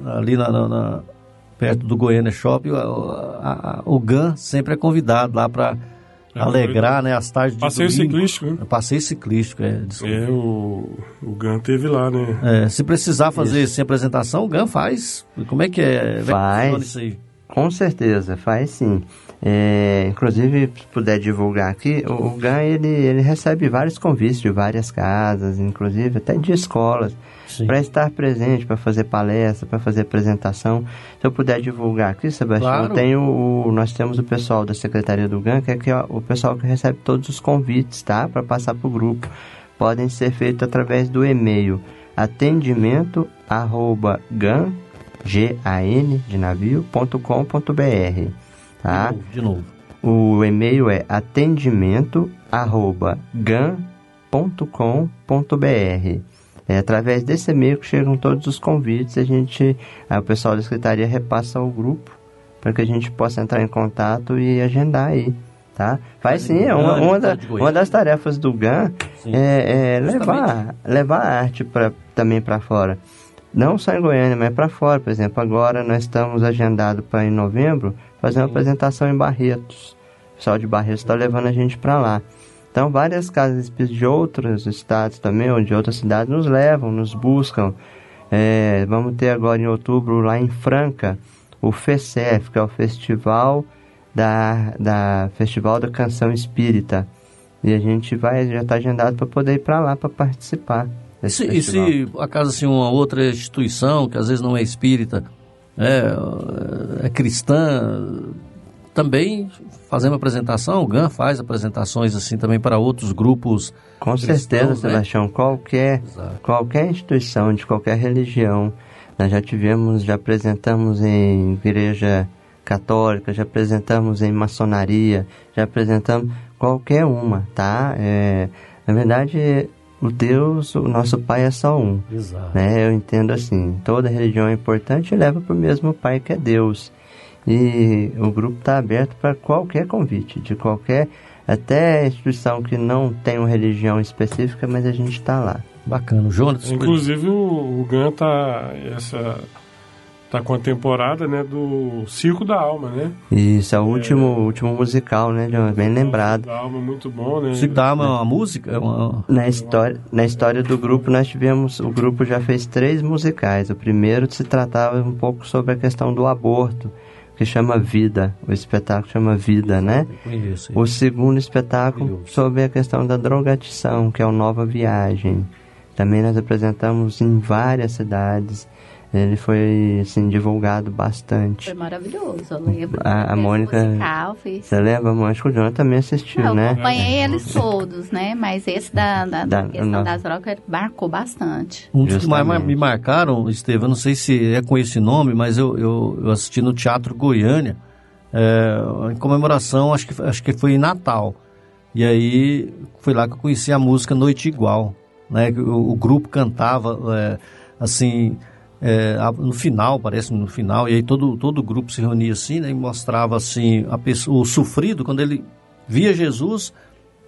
ali na, na, na, perto do Goiânia Shopping, a, o GAN sempre é convidado lá para é, alegrar né, as tardes de Passeio domingo. ciclístico, né? Passeio ciclístico, é. Desculpa. É, o, o GAN teve lá, né? É, se precisar fazer sem apresentação, o GAN faz. Como é que é? Faz. Isso aí? Com certeza, faz sim. É, inclusive, se puder divulgar aqui, o, o GAN ele, ele recebe vários convites de várias casas, inclusive até de escolas, para estar presente, para fazer palestra, para fazer apresentação. Se eu puder divulgar aqui, Sebastião, Claro. tem o, o- nós temos o pessoal da Secretaria do GAN, que é que é o pessoal que recebe todos os convites, tá? Para passar para o grupo. Podem ser feitos através do e-mail atendimento arroba GAN G-A-N de navio.com.br, tá? De novo. O e-mail é atendimento arroba gan.com.br. É através desse e-mail que chegam todos os convites, a gente, o pessoal da secretaria repassa ao grupo para que a gente possa entrar em contato e agendar aí, tá? Faz sim, é uma, uma, da, uma das tarefas do GAN é, é levar, levar a arte pra, também para fora. Não só em Goiânia, mas para fora. Por exemplo, agora nós estamos agendados para em novembro fazer uma sim. apresentação em Barretos. O pessoal de Barretos está levando a gente para lá. Então, várias casas de outros estados também, ou de outras cidades, nos levam, nos buscam. É, vamos ter agora em outubro, lá em Franca, o FECEF, que é o Festival da, da, Festival da Canção Espírita. E a gente vai, já está agendado para poder ir para lá para participar. Se, e se, acaso, assim, uma outra instituição, que às vezes não é espírita, é, é cristã, também fazemos apresentação, o GAN faz apresentações assim também para outros grupos. Com certeza, né? Sebastião, qualquer, qualquer instituição de qualquer religião, nós já tivemos, já apresentamos em igreja católica, já apresentamos em maçonaria, já apresentamos qualquer uma, tá? É, na verdade, o Deus, o nosso Pai é só um. Exato. Né? Eu entendo assim, toda religião é importante e leva para o mesmo Pai que é Deus. E o grupo está aberto para qualquer convite, de qualquer, até instituição que não tem uma religião específica, mas a gente está lá. Bacana, Jonas. Inclusive o, o GAN tá essa tá com a temporada, né, do Circo da Alma, né? Isso, é o último, é, último musical, né, John? Bem lembrado. Circo da Alma, muito bom, né? Circo da Alma é uma música? É uma... Na, história, na história do grupo, nós tivemos, o grupo já fez três musicais. O primeiro se tratava um pouco sobre a questão do aborto que chama Vida, o espetáculo chama Vida, né? O segundo espetáculo sobre a questão da drogadição, que é o Nova Viagem. Também nós apresentamos em várias cidades ele foi assim divulgado bastante. Foi maravilhoso, eu lembro. A, a Mônica. Musical, Você lembra, Mônica? O João também assistiu, Não, né? Eu acompanhei eles todos, né? Mas esse da, da, da questão não. das drogas marcou bastante. Um dos que mais me marcaram, Estevam, não sei se é com esse nome, mas eu, eu, eu assisti no Teatro Goiânia, é, em comemoração, acho que, acho que foi em Natal. E aí foi lá que eu conheci a música Noite Igual. Né? O, o grupo cantava é, assim é, no final, parece no final, e aí todo, todo o grupo se reunia assim, né, e mostrava assim a pessoa, o sofrido, quando ele via Jesus,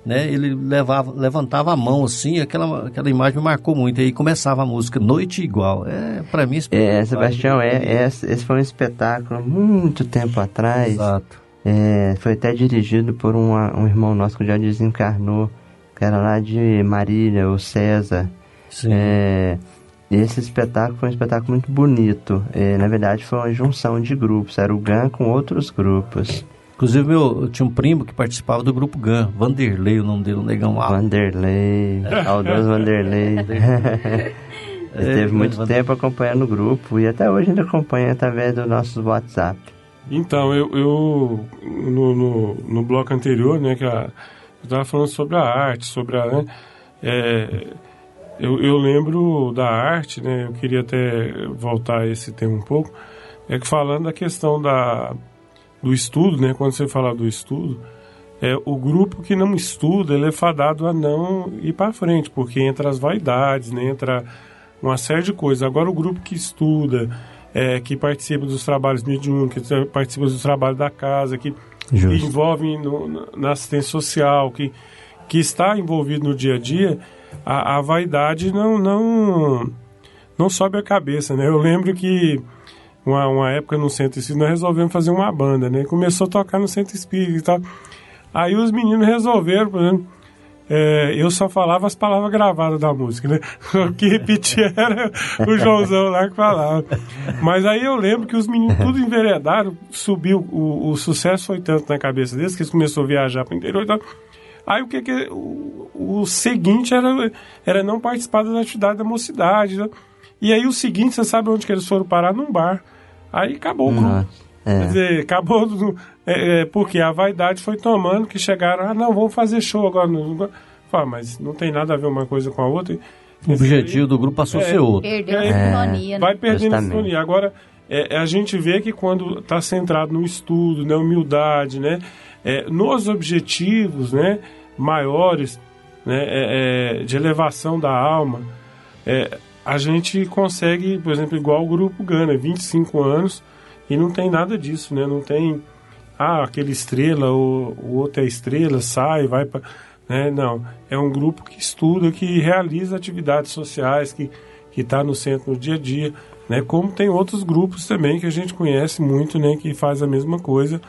né, ele levava, levantava a mão assim, aquela, aquela imagem me marcou muito, e aí começava a música Noite Igual, é, para mim... É, Sebastião, é, é, esse foi um espetáculo muito tempo atrás, Exato. É, foi até dirigido por uma, um irmão nosso que já desencarnou, que era lá de Marília, o César, Sim. É, esse espetáculo foi um espetáculo muito bonito. É, na verdade, foi uma junção de grupos. Era o GAN com outros grupos. Inclusive, meu, eu tinha um primo que participava do grupo GAN, Vanderlei, o nome dele, um negão alto. Vanderlei, saudoso Vanderlei. Ele é, teve muito tempo acompanhando o grupo e até hoje ainda acompanha através do nosso WhatsApp. Então, eu, eu no, no, no bloco anterior, né, que a, eu estava falando sobre a arte, sobre a. Né, é, eu, eu lembro da arte, né? Eu queria até voltar a esse tema um pouco. É que falando da questão da, do estudo, né? Quando você fala do estudo, é, o grupo que não estuda, ele é fadado a não ir para frente, porque entra as vaidades, né? entra uma série de coisas. Agora, o grupo que estuda, é, que participa dos trabalhos mediúnicos, que participa dos trabalhos da casa, que, que envolve no, na assistência social, que, que está envolvido no dia a dia, a, a vaidade não, não, não sobe a cabeça, né? Eu lembro que uma, uma época no Centro Espírita nós resolvemos fazer uma banda, né? Começou a tocar no Centro Espírita e tal. Aí os meninos resolveram, por exemplo, é, eu só falava as palavras gravadas da música, né? O que repetia era o Joãozão lá que falava. Mas aí eu lembro que os meninos tudo enveredaram, subiu, o, o sucesso foi tanto na cabeça deles que eles começaram a viajar para o interior e tal. Aí o que, que o, o, seguinte era, era não participar das atividades da mocidade. Né? E aí o seguinte, você sabe onde que eles foram parar? Num bar. Aí acabou o grupo. É. Quer dizer, acabou é, é, porque a vaidade foi tomando que chegaram, ah, não, vamos fazer show agora. Fala, mas não tem nada a ver uma coisa com a outra. O objetivo do grupo passou a ser outro. Perdeu a sintonia. Né? Vai perdendo a sintonia. Agora, é, a gente vê que quando está centrado no estudo, na humildade, né, é, nos objetivos né, maiores né, é, é de elevação da alma, é, a gente consegue, por exemplo, igual o grupo Gana, 25 anos, e não tem nada disso, né? Não tem, ah, aquele estrela, o, o outro é estrela, sai, vai para... Né? Não, é um grupo que estuda, que realiza atividades sociais, que está no centro no dia a dia, né? Como tem outros grupos também que a gente conhece muito, né? Que faz a mesma coisa,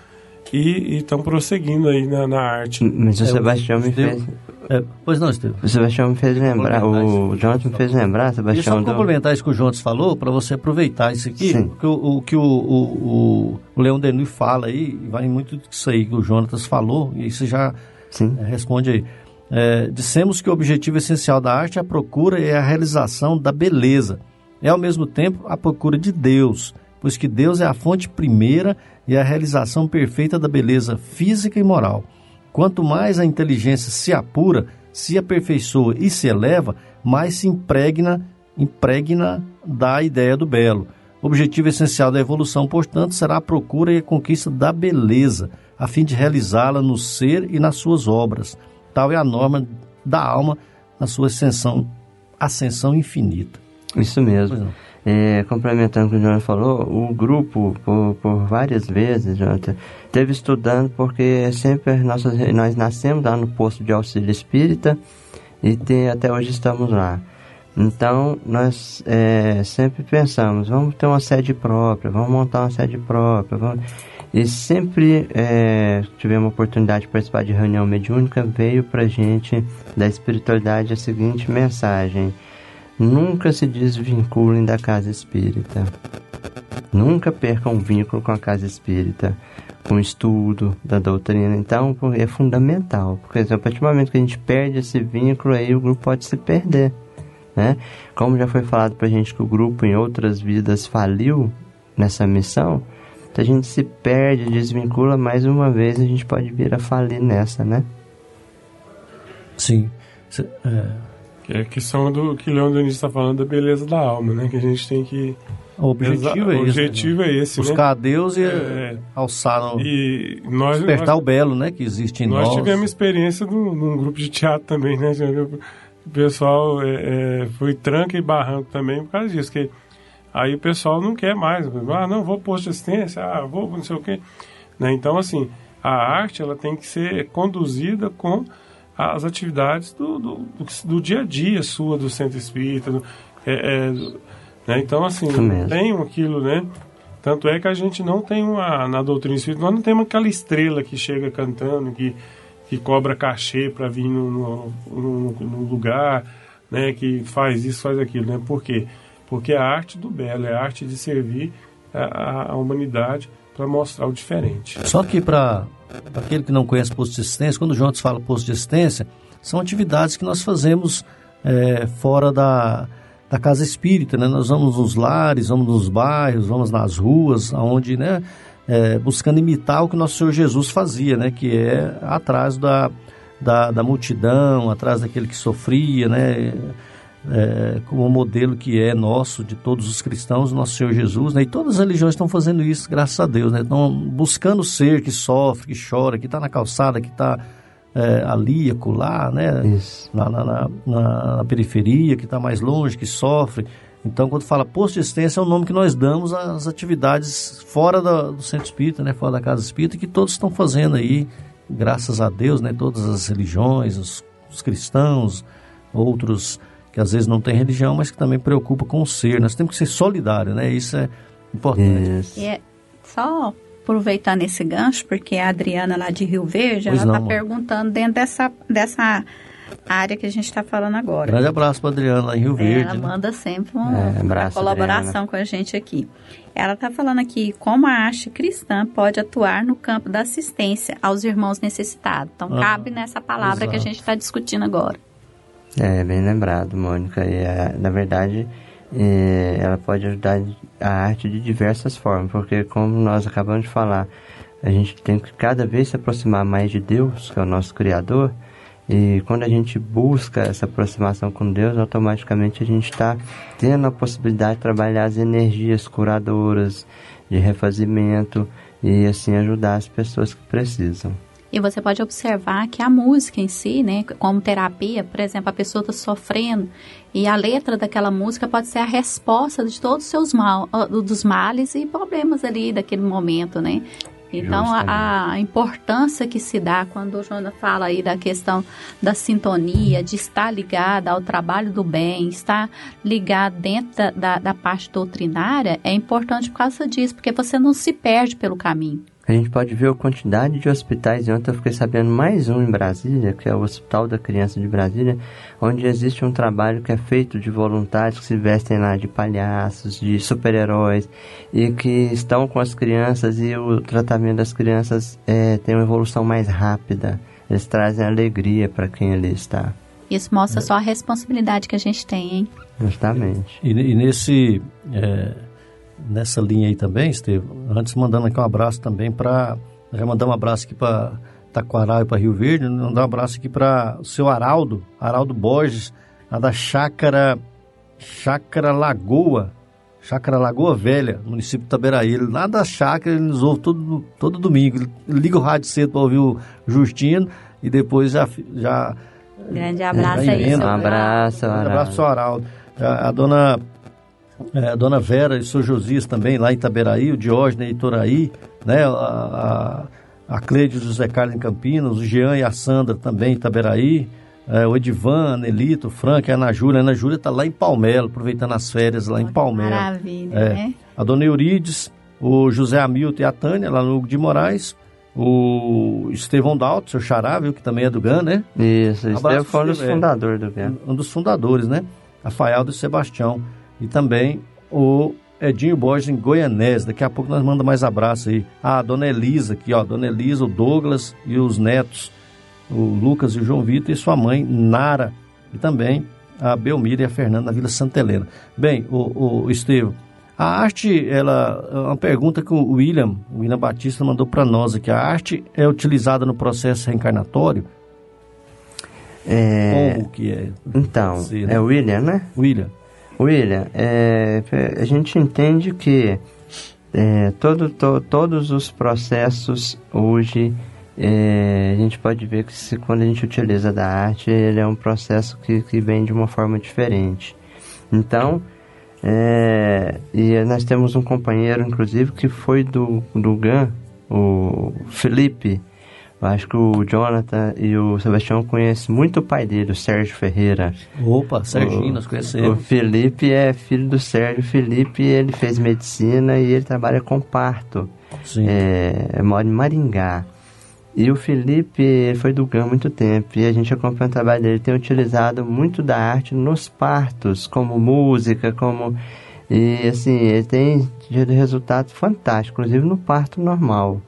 e estão prosseguindo aí na, na arte. Mas o é, Sebastião me fez. É, pois não, Estevam. O Sebastião me fez lembrar, o Jonathan me fez lembrar, Sebastião. E só complementar isso que o Jonathan falou, para você aproveitar isso aqui, Sim. que o, o que o, o, o Denis fala aí, vai muito disso aí que o Jonathan falou, e isso já é, responde aí. É, dissemos que o objetivo essencial da arte é a procura e a realização da beleza. É ao mesmo tempo a procura de Deus, pois que Deus é a fonte primeira e a realização perfeita da beleza física e moral. Quanto mais a inteligência se apura, se aperfeiçoa e se eleva, mais se impregna, impregna da ideia do belo. O objetivo essencial da evolução, portanto, será a procura e a conquista da beleza, a fim de realizá-la no ser e nas suas obras. Tal é a norma da alma na sua ascensão, ascensão infinita. Isso mesmo. É, complementando o que o Jonathan falou, o grupo, por, por várias vezes, Jonathan, teve estudando porque sempre nossas, nós nascemos lá no posto de auxílio espírita e até hoje estamos lá. Então, nós é, sempre pensamos, vamos ter uma sede própria, vamos montar uma sede própria. Vamos... E sempre é, tivemos a oportunidade de participar de reunião mediúnica, veio para gente da espiritualidade a seguinte mensagem Nunca se desvinculem da casa espírita. Nunca percam vínculo com a casa espírita, com o estudo da doutrina. Então, é fundamental. Porque, a partir do momento que a gente perde esse vínculo, aí o grupo pode se perder. Né? Como já foi falado para a gente que o grupo em outras vidas faliu nessa missão, a gente se perde, desvincula, mais uma vez a gente pode vir a falir nessa, né? Sim. É que é a questão do que Leon Denis está falando da beleza da alma, né? Que a gente tem que. O objetivo, é, o objetivo é esse. Buscar né? a Deus e é, alçar no, e nós, despertar nós, o belo, né? Que existe em nós. Nós tivemos experiência num, num grupo de teatro também, né? O pessoal é, é, foi tranca e barranco também por causa disso. Que aí o pessoal não quer mais. Ah, não, vou posto de assistência, ah, vou não sei o quê. Né? Então, assim, a arte ela tem que ser conduzida com as atividades do, do, do, dia a dia sua do centro espírita. Do, é, é, né? Então, assim, tem aquilo, né? Tanto é que a gente não tem uma, na doutrina espírita, nós não temos aquela estrela que chega cantando, que, que cobra cachê para vir no, no, no, no, lugar, né? Que faz isso, faz aquilo, né? Por quê? Porque é a arte do belo, é a arte de servir a, a humanidade para mostrar o diferente. Só que para aquele que não conhece posto de assistência, quando o João fala posto de assistência, são atividades que nós fazemos é, fora da, da casa espírita, né? Nós vamos nos lares, vamos nos bairros, vamos nas ruas, aonde, né? É, buscando imitar o que nosso Senhor Jesus fazia, né? Que é atrás da, da, da multidão, atrás daquele que sofria, né? É, como modelo que é nosso, de todos os cristãos, nosso Senhor Jesus, né? E todas as religiões estão fazendo isso, graças a Deus, né? Estão buscando ser que sofre, que chora, que está na calçada, que está é, ali, acolá, né? Na, na, na, na, periferia, que está mais longe, que sofre. Então, quando fala posto de assistência, é o nome que nós damos às atividades fora da, do centro espírita, né? Fora da casa espírita, que todos estão fazendo aí, graças a Deus, né? Todas as religiões, os, os cristãos, outros que às vezes não tem religião, mas que também preocupa com o ser. Nós temos que ser solidários, né? Isso é importante. E é só aproveitando esse gancho, porque a Adriana lá de Rio Verde, pois ela está perguntando dentro dessa, dessa área que a gente está falando agora. Grande abraço para a Adriana lá em Rio Verde. Ela né? manda sempre uma, é, abraço, uma colaboração Adriana. com a gente aqui. Ela está falando aqui como a arte cristã pode atuar no campo da assistência aos irmãos necessitados. Então, ah, cabe nessa palavra exato. que a gente está discutindo agora. É, bem lembrado, Mônica. E, é, na verdade, é, ela pode ajudar a arte de diversas formas, porque como nós acabamos de falar, a gente tem que cada vez se aproximar mais de Deus, que é o nosso Criador, E quando a gente busca essa aproximação com Deus, automaticamente a gente está tendo a possibilidade de trabalhar as energias curadoras, de refazimento e assim ajudar as pessoas que precisam. E você pode observar que a música em si, né, como terapia, por exemplo, a pessoa está sofrendo e a letra daquela música pode ser a resposta de todos os seus mal, dos males e problemas ali daquele momento, né? Então, a, a, importância que se dá quando o Jonas fala aí da questão da sintonia, de estar ligada ao trabalho do bem, estar ligado dentro da, da, da parte doutrinária, é importante por causa disso, porque você não se perde pelo caminho. A gente pode ver a quantidade de hospitais, e ontem eu fiquei sabendo mais um em Brasília, que é o Hospital da Criança de Brasília, onde existe um trabalho que é feito de voluntários que se vestem lá de palhaços, de super-heróis, e que estão com as crianças e o tratamento das crianças é, tem uma evolução mais rápida. Eles trazem alegria para quem ali está. Isso mostra é. só a responsabilidade que a gente tem, hein? Justamente. E, e nesse... É nessa linha aí também, Estevam. Antes mandando aqui um abraço também para. Já mandar um abraço aqui para Taquaral e para Rio Verde. Mandar um abraço aqui para o seu Araldo, Araldo Borges, lá da Chácara, Chácara Lagoa. Chácara Lagoa Velha, município de Itaberaí. Lá da chácara, ele nos ouve todo, todo domingo. Ele liga o rádio cedo para ouvir o Justino e depois já. já Grande abraço aí. Um abraço, Um abraço para o Araldo. A, a dona é, a dona Vera e o seu Josias também, lá em Itaberaí, o Diógenes e Itoraí, né? A, a, a Cleide e o José Carlos em Campinas, o Jean e a Sandra também em Itaberaí, é, o Edivan, a Nelito, o Frank, a Ana Júlia. A Ana Júlia está lá em Palmelo, aproveitando as férias lá em Palmelo. Maravilha, é. né? A dona Eurides, o José Hamilton e a Tânia, lá no Hugo de Moraes, o Estevão Dalto, seu xará, viu, que também é do GAN, né? Isso, Estevão foi um dos fundadores do GAN. Um dos fundadores, né? Rafael do Sebastião e também o Edinho Borges em Goianese. Daqui a pouco nós mandamos mais abraço aí. Ah, a dona Elisa aqui, ó. Dona Elisa, o Douglas e os netos, o Lucas e o João Vitor e sua mãe, Nara. E também a Belmira e a Fernanda na Vila Santa Helena. Bem, o, o Estevam, a arte, ela, é uma pergunta que o William, o William Batista mandou para nós aqui. A arte é utilizada no processo reencarnatório? É... Como que é? Então, né? é o William, né? William. William, é, a gente entende que é, todo, to, todos os processos hoje é, a gente pode ver que se, quando a gente utiliza da arte, ele é um processo que, que vem de uma forma diferente. Então, é, e nós temos um companheiro, inclusive, que foi do, do GAN, o Felipe, acho que o Jonathan e o Sebastião conhecem muito o pai dele, o Sérgio Ferreira. Opa, Serginho, nós conhecemos. O Felipe é filho do Sérgio. O Felipe, ele fez medicina e ele trabalha com parto. Sim. É, mora em Maringá. E o Felipe foi do GAM há muito tempo e a gente acompanha o trabalho dele. Ele tem utilizado muito da arte nos partos, como música, como... E assim, ele tem tido resultados fantásticos, inclusive no parto normal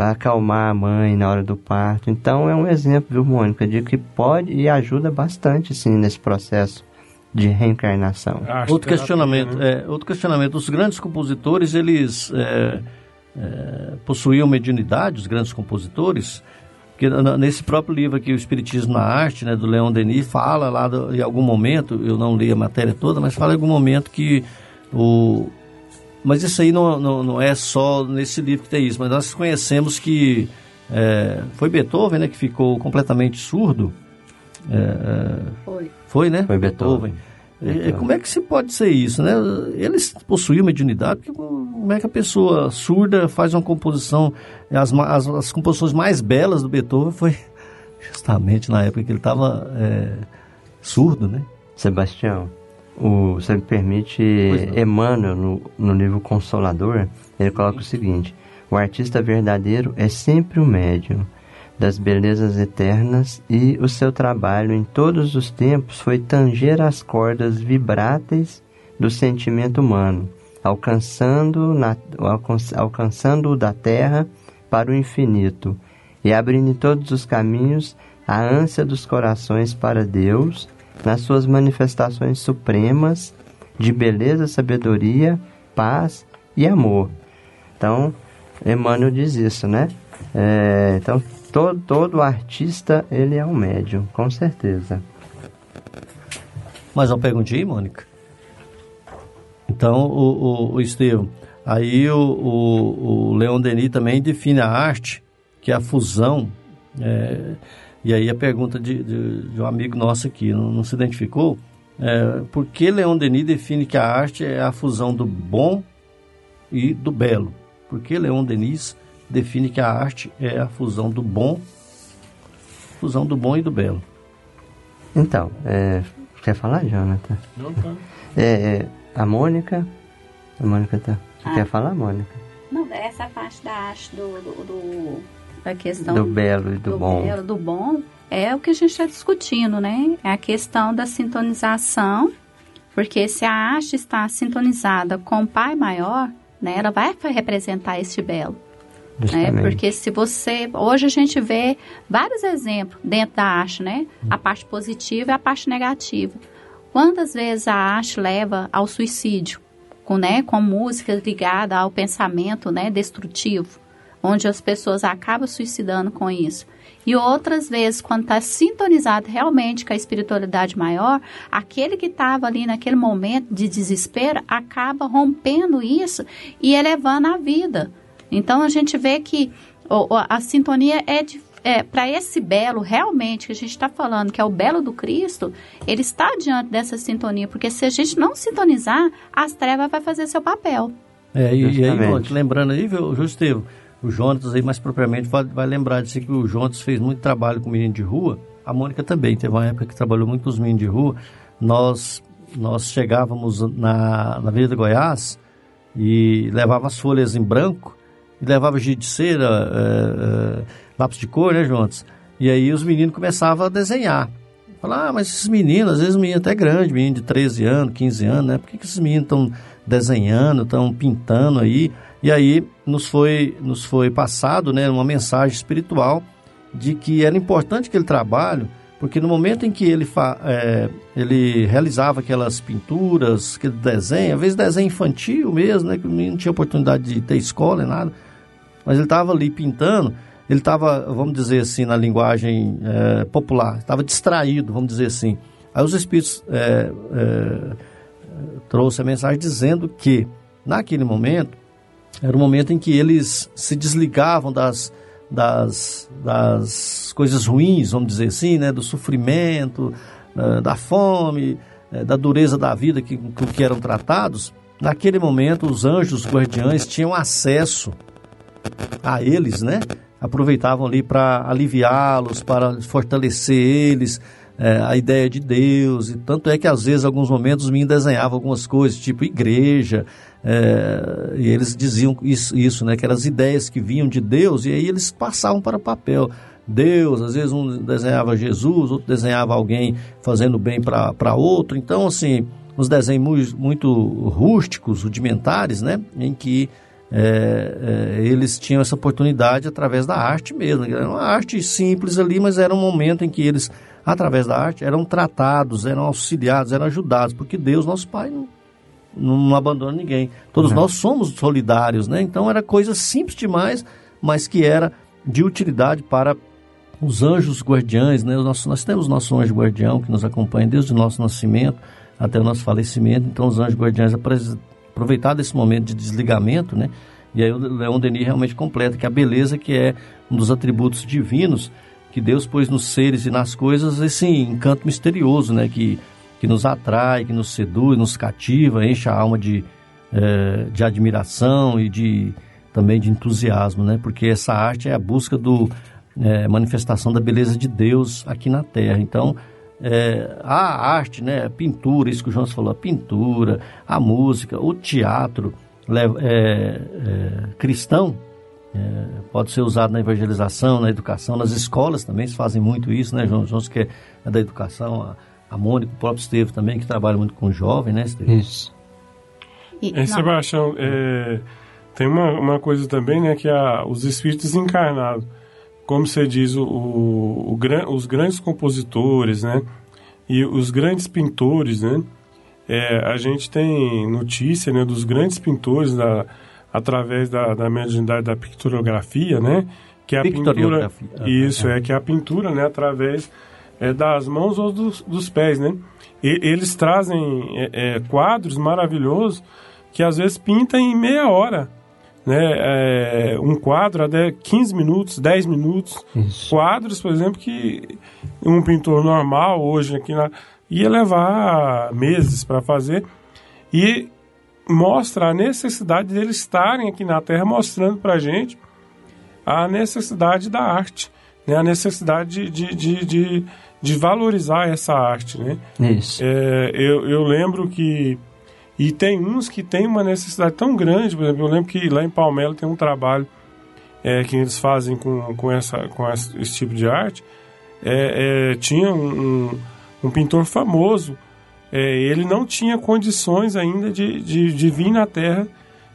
para acalmar a mãe na hora do parto. Então é um exemplo, viu, Mônica, de que pode e ajuda bastante, sim, nesse processo de reencarnação. outro questionamento, né? é, outro questionamento. Os grandes compositores, eles é, é, possuíam mediunidade, os grandes compositores, porque nesse próprio livro aqui, O Espiritismo na Arte, né, do Leon Denis, fala lá do, em algum momento, eu não li a matéria toda, mas fala em algum momento que o, mas isso aí não, não, não, é só nesse livro que tem isso, mas nós conhecemos que é, foi Beethoven né, que ficou completamente surdo. É, é foi. Foi, né? Foi Beethoven. Beethoven. Como é que se pode ser isso, né? Eles possuíam mediunidade, porque como é que a pessoa surda faz uma composição, as, as, as composições mais belas do Beethoven foi justamente na época que ele estava é, surdo, né? Sebastião, o, você me permite, Emmanuel, no, no livro Consolador, ele coloca o seguinte: o artista verdadeiro é sempre o médium das belezas eternas e o seu trabalho em todos os tempos foi tanger as cordas vibráteis do sentimento humano, alcançando na, alcançando-o da terra para o infinito e abrindo em todos os caminhos a ânsia dos corações para Deus nas suas manifestações supremas de beleza, sabedoria, paz e amor. Então, Emmanuel diz isso, né? É, então, todo, todo artista, ele é um médium, com certeza. Mais uma perguntinha, Mônica? Então, o, o, o Estevam, aí o, o, o Leon Denis também define a arte, que é a fusão, é, e aí a pergunta de, de, de, um amigo nosso aqui, não, não se identificou, é, por que Leon Denis define que a arte é a fusão do bom e do belo? Por que Leon Denis define que a arte é a fusão do bom, fusão do bom e do belo? Então, é, quer falar, Jonathan? Não, tá. É, a Mônica, a Mônica tá. Você Ah. quer falar, Mônica? Não, essa parte da arte do, do, do- da questão Do belo e do bom. belo, do bom é o que a gente está discutindo, né? É a questão da sintonização, porque se a arte está sintonizada com o Pai Maior, né, ela vai representar este belo. Né? Porque se você. Hoje a gente vê vários exemplos dentro da arte, né? A parte positiva e a parte negativa. Quantas vezes a arte leva ao suicídio? Com, né, com música ligada ao pensamento né, destrutivo, onde as pessoas acabam suicidando com isso. E outras vezes, quando está sintonizado realmente com a espiritualidade maior, aquele que estava ali naquele momento de desespero acaba rompendo isso e elevando a vida. Então a gente vê que a sintonia é, de- é para esse belo realmente que a gente está falando, que é o belo do Cristo, ele está diante dessa sintonia, porque se a gente não sintonizar, as trevas vai fazer seu papel. É, e, e aí, lembrando aí, viu, Justeiro, o Jonas aí mais propriamente vai, vai lembrar disso que o Jonas fez muito trabalho com menino de rua, a Mônica também, teve uma época que trabalhou muito com os meninos de rua, nós, nós chegávamos na, na Avenida Goiás e levava as folhas em branco e levava giz de cera, é, é, lápis de cor, né, Jonas? E aí os meninos começavam a desenhar. Falar, ah, mas esses meninos, às vezes menino até grande, menino de 13 anos, 15 anos, né? Por que, que esses meninos estão desenhando, estão pintando aí? E aí nos foi, nos foi passado né, uma mensagem espiritual de que era importante aquele trabalho, porque no momento em que ele, é, ele realizava aquelas pinturas, aquele desenho, às vezes desenho infantil mesmo, né, que o menino não tinha oportunidade de ter escola nem nada, mas ele estava ali pintando, ele estava, vamos dizer assim, na linguagem é, popular, estava distraído, vamos dizer assim. Aí os Espíritos é, é, trouxe a mensagem dizendo que, naquele momento, era o momento em que eles se desligavam das, das, das coisas ruins, vamos dizer assim, né, do sofrimento, da fome, eh, da dureza da vida que, com que eram tratados. Naquele momento, os anjos guardiães tinham acesso a eles, né? Aproveitavam ali para aliviá-los, para fortalecer eles, é, a ideia de Deus. E tanto é que às vezes, alguns momentos, os meninos desenhavam algumas coisas, tipo igreja, é, e eles diziam isso, isso, né? Que eram as ideias que vinham de Deus, e aí eles passavam para papel. Deus, às vezes um desenhava Jesus, outro desenhava alguém fazendo bem para outro. Então, assim, uns desenhos muito, muito rústicos, rudimentares, né? Em que é, é, eles tinham essa oportunidade através da arte mesmo. Era uma arte simples ali, mas era um momento em que eles, através da arte, eram tratados, eram auxiliados, eram ajudados, porque Deus, nosso Pai, não, não abandona ninguém. Todos Não. nós somos solidários, né? Então era coisa simples demais, mas que era de utilidade para os anjos guardiães, né? Nossos, nós temos nosso anjo guardião que nos acompanha desde o nosso nascimento até o nosso falecimento. Então os anjos guardiães apres- aproveitar desse momento de desligamento, né? E aí o Leon Denis realmente completa que a beleza que é um dos atributos divinos que Deus pôs nos seres e nas coisas, esse encanto misterioso, né? Que, que nos atrai, que nos seduz, nos cativa, enche a alma de, eh, de admiração e de também de entusiasmo, né? Porque essa arte é a busca do eh, manifestação da beleza de Deus aqui na Terra. Então, é, a arte, né, a pintura, isso que o Jonas falou, a pintura, a música, o teatro é, é, cristão é, pode ser usado na evangelização, na educação, nas escolas também se fazem muito isso, né, Jonas? Jonas que é da educação, a, a Mônica, o próprio Esteve também, que trabalha muito com jovem, né, Esteve? Isso. E, É, Sebastião, é, tem uma, uma coisa também, né, que a, os espíritos encarnados, como você diz, o, o, o gran- os grandes compositores, né, e os grandes pintores, né, é, a gente tem notícia, né, dos grandes pintores da, através da, da mediunidade da pictografia, né? Que é a pintura, isso é que é a pintura, né? Através é, das mãos ou dos, dos pés, né? E, eles trazem é, é, quadros maravilhosos que às vezes pintam em meia hora, né? É, um quadro até 15 minutos, 10 minutos. Isso. Quadros, por exemplo, que um pintor normal hoje aqui na, ia levar meses para fazer. E mostra a necessidade deles estarem aqui na Terra mostrando para a gente a necessidade da arte, né? a necessidade de, de, de, de valorizar essa arte. Né? Isso. É, eu, eu lembro que. E tem uns que têm uma necessidade tão grande, por exemplo, eu lembro que lá em Palmelo tem um trabalho é, que eles fazem com, com, essa, com esse, esse tipo de arte. É, é, tinha um, um, um pintor famoso é, ele não tinha condições ainda de, de, de vir na Terra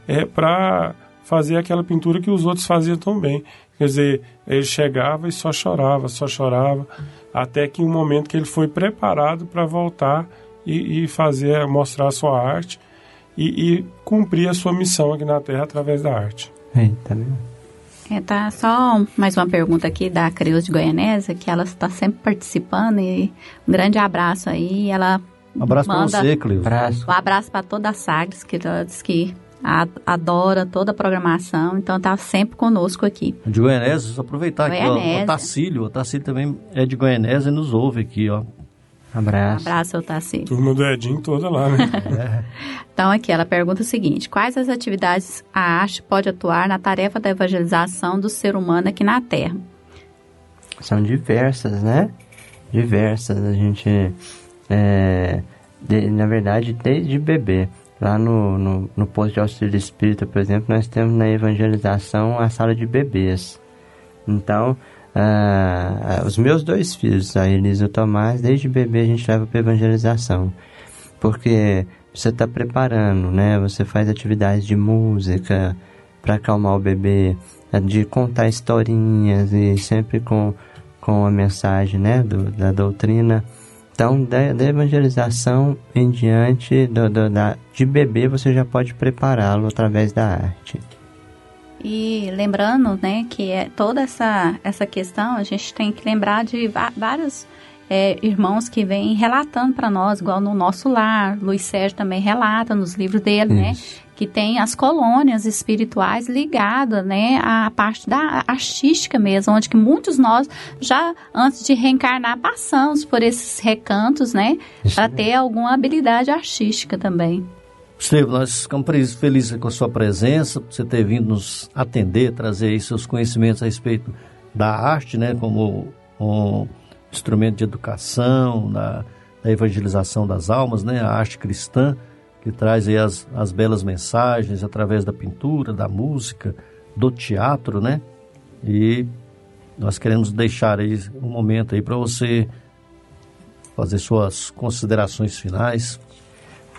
é, para fazer aquela pintura que os outros faziam tão bem. Quer dizer, ele chegava e só chorava, só chorava, até que um momento que ele foi preparado para voltar e, e, fazer, mostrar a sua arte e, e, cumprir a sua missão aqui na Terra através da arte. Eita, é, tá só mais uma pergunta aqui da Creuza de Goianésia, que ela está sempre participando e um grande abraço aí. Ela um abraço para você, Cleo. Um abraço para toda a Sagres, que diz que adora toda a programação, então tá sempre conosco aqui. De Goianésia, aproveitar Goianésia. aqui, ó, o Tacílio, o Tacílio também é de Goianésia e nos ouve aqui, ó. Abraço. Abraço, Tacílio. Turma do Edinho toda lá, né? é. Então aqui ela pergunta o seguinte, quais as atividades a arte pode atuar na tarefa da evangelização do ser humano aqui na Terra? São diversas, né? Diversas, a gente é, de, na verdade, desde bebê. Lá no, no, no posto de auxílio espírita, por exemplo, nós temos na evangelização a sala de bebês. Então, ah, os meus dois filhos, a Elisa e o Tomás, desde bebê a gente leva para evangelização. Porque você está preparando, né? Você faz atividades de música para acalmar o bebê, de contar historinhas e sempre com, com a mensagem, né? Do, da doutrina. Então, da, da evangelização em diante do, do, da, de bebê, você já pode prepará-lo através da arte. E lembrando, né, que é toda essa, essa questão, a gente tem que lembrar de vários é, irmãos que vêm relatando para nós, igual no nosso lar. Luiz Sérgio também relata nos livros dele, né, Isso. né? Que tem as colônias espirituais ligadas, né, à parte da artística mesmo, onde que muitos nós já antes de reencarnar passamos por esses recantos, né, para ter alguma habilidade artística também. Estevam, nós ficamos felizes com a sua presença, por você ter vindo nos atender, trazer aí seus conhecimentos a respeito da arte, né, como um instrumento de educação, da, da evangelização das almas, né, a arte cristã que traz aí as, as belas mensagens através da pintura, da música, do teatro, né? E nós queremos deixar aí um momento aí para você fazer suas considerações finais.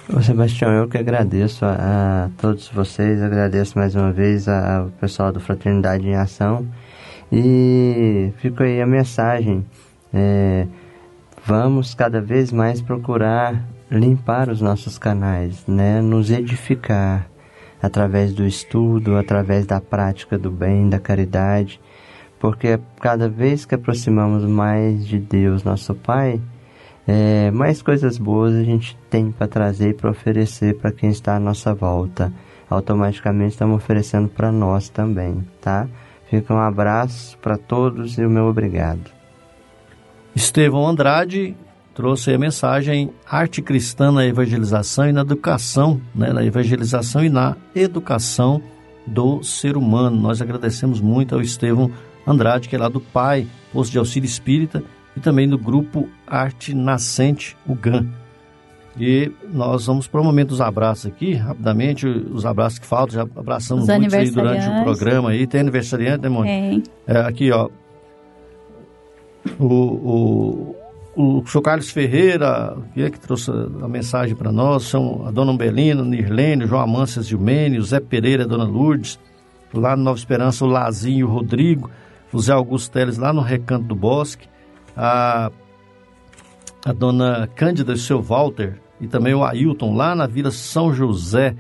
Ô Sebastião, eu que agradeço a, a todos vocês, agradeço mais uma vez ao pessoal do Fraternidade em Ação e fico aí a mensagem. É, vamos cada vez mais procurar limpar os nossos canais, né? Nos edificar através do estudo, através da prática do bem, da caridade, porque cada vez que aproximamos mais de Deus, nosso Pai, é, mais coisas boas a gente tem para trazer e para oferecer para quem está à nossa volta. Automaticamente estamos oferecendo para nós também, tá? Fica um abraço para todos e o meu obrigado. Estevão Andrade, trouxe a mensagem arte cristã na evangelização e na educação, né, na evangelização e na educação do ser humano. Nós agradecemos muito ao Estevão Andrade, que é lá do PAI, Posto de Auxílio Espírita, e também do grupo Arte Nascente, o GAN. E nós vamos para o momento dos abraços aqui, rapidamente, os abraços que faltam, já abraçamos os muito aí durante o programa aí. Tem aniversariante, né, Mônica? É, aqui, ó. O, o, o Sr. Carlos Ferreira, que é que trouxe a mensagem para nós, são a dona Umbelina, Nirlene, João Amância Gilmênio, Zé Pereira, a dona Lourdes, lá no Nova Esperança, o Lazinho, o Rodrigo, o Zé Augusto Teles, lá no Recanto do Bosque, a, a dona Cândida e o seu Walter, e também o Ailton, lá na Vila São José,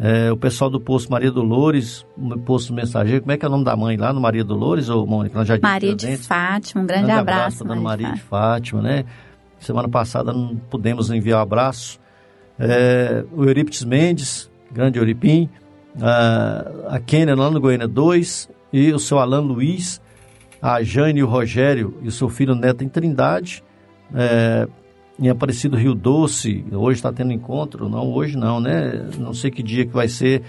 É, o pessoal do Posto Maria Dolores, o Posto Mensageiro, como é que é o nome da mãe lá no Maria Dolores, ou Mônica? Maria de Fátima, um grande, grande abraço. abraço Maria, Maria de Fátima, né? Semana passada não pudemos enviar um abraço. É, o Eurípides Mendes, grande Euripim, a, a Kênia lá no Goiânia 2, e o seu Alan Luiz, a Jane e o Rogério e o seu filho Neto em Trindade, é, em Aparecido Rio Doce, hoje está tendo encontro, não hoje não, né? Não sei que dia que vai ser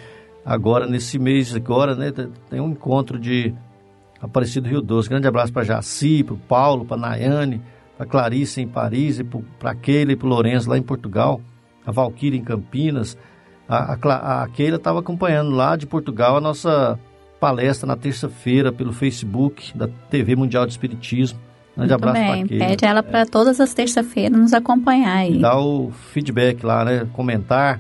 agora, nesse mês agora, né? Tem um encontro de Aparecido Rio Doce. Grande abraço para Jaci, para o Paulo, para Nayane, para Clarice em Paris, para Keila e para Lourenço lá em Portugal, a Valquíria em Campinas. A, a, a Keila estava acompanhando lá de Portugal a nossa palestra na terça-feira pelo Facebook da TV Mundial de Espiritismo. Grande Muito abraço bem. Pede ela para todas as terças-feiras nos acompanhar aí. Dá o feedback lá, né? Comentar.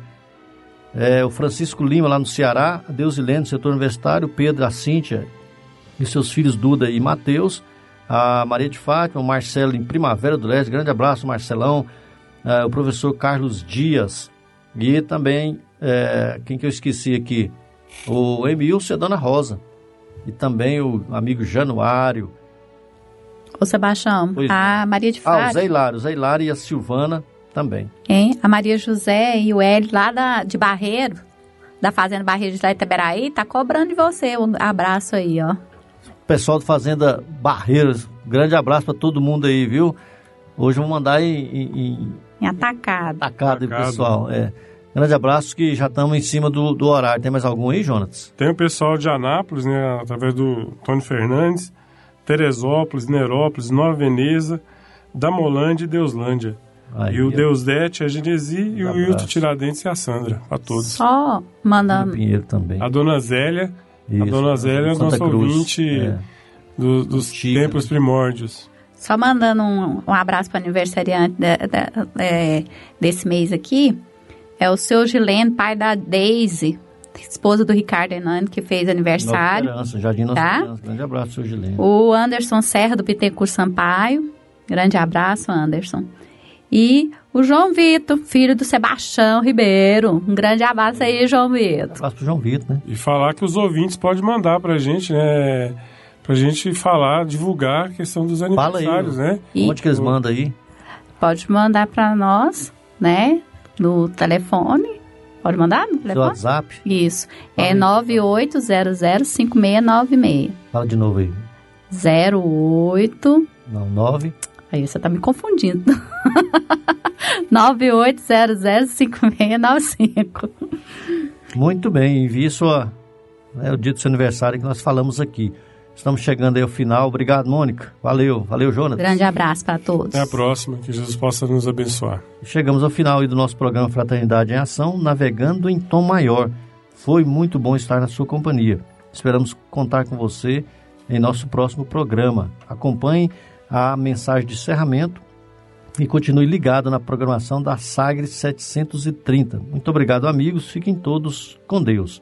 É, o Francisco Lima lá no Ceará, a Deusilene, setor universitário, Pedro, a Cíntia e seus filhos Duda e Mateus, a Maria de Fátima, o Marcelo em Primavera do Leste, grande abraço Marcelão, é, o professor Carlos Dias. E também, é, quem que eu esqueci aqui, o Emilson e a Dona Rosa. E também o amigo Januário, Ô Sebastião, pois a Maria de Fátima. Ah, o Zé Hilário, o Zé Hilário e a Silvana também. Hein? A Maria José e o Hélio lá da, de Barreiro, da Fazenda Barreiro de Itaberaí, tá cobrando de você um abraço aí, ó. Pessoal do Fazenda Barreiros, grande abraço para todo mundo aí, viu? Hoje eu vou mandar em... Em, em atacado. Atacado, atacado. pessoal, é. Grande abraço que já estamos em cima do, do horário. Tem mais algum aí, Jonas? Tem o pessoal de Anápolis, né? Através do Tony Fernandes. Teresópolis, Nerópolis, Nova Veneza, Damolândia e Deuslândia. Aí, e o Deusdete, a Genesi e o Hilton Tiradentes e a Sandra, a todos. Só mandando. Pinheiro também. A Dona Zélia, Isso, a Dona Zélia é nossa Cruz, ouvinte é. do, dos Chica, tempos primórdios. Só mandando um, um abraço para o aniversariante de, de, é, desse mês aqui, é o seu Gilene, pai da Daisy, esposa do Ricardo Hernani, que fez aniversário. Nossa Esperança, Jardim Nossa tá? Esperança. Grande abraço, seu Gilene. O Anderson Serra, do Pitecur Sampaio. Grande abraço, Anderson. E o João Vitor, filho do Sebastião Ribeiro. Um grande abraço aí, João Vitor. Um abraço pro João Vitor, né? E falar que os ouvintes podem mandar pra gente, né? Pra gente falar, divulgar a questão dos aniversários, Fala aí, né? E Onde que eles mandam aí? Pode mandar pra nós, né? No telefone Pode mandar? Seu WhatsApp? Isso. É 98005696. Fala de novo aí. 08... Não, 9... Aí você tá me confundindo. 98005695. Muito bem, envie sua... É o dia do seu aniversário que nós falamos aqui. Estamos chegando aí ao final. Obrigado, Mônica. Valeu, valeu, Jonas. Grande abraço para todos. Até a próxima, que Jesus possa nos abençoar. Chegamos ao final do nosso programa Fraternidade em Ação, navegando em tom maior. Foi muito bom estar na sua companhia. Esperamos contar com você em nosso próximo programa. Acompanhe a mensagem de encerramento e continue ligado na programação da Sagre 730. Muito obrigado, amigos. Fiquem todos com Deus.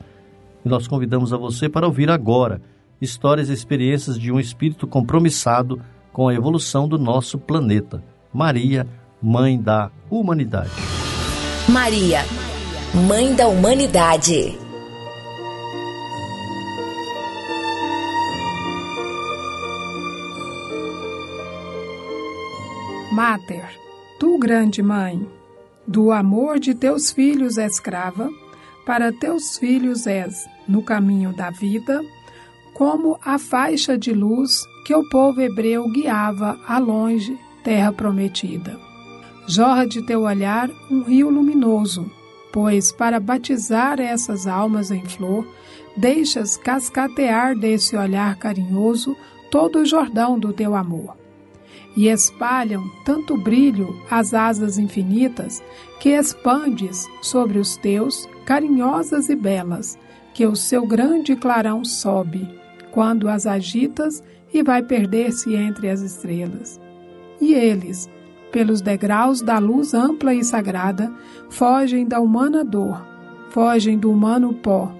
E nós convidamos a você para ouvir agora histórias e experiências de um espírito compromissado com a evolução do nosso planeta. Maria, Mãe da Humanidade. Maria, Mãe da Humanidade. Mater, tu grande mãe, do amor de teus filhos escrava, para teus filhos és, no caminho da vida, como a faixa de luz que o povo hebreu guiava a longe terra prometida. Jorra de teu olhar um rio luminoso, pois para batizar essas almas em flor, deixas cascatear desse olhar carinhoso todo o Jordão do teu amor. E espalham tanto brilho as asas infinitas que expandes sobre os teus, carinhosas e belas, que o seu grande clarão sobe quando as agitas e vai perder-se entre as estrelas. E eles, pelos degraus da luz ampla e sagrada, fogem da humana dor, fogem do humano pó,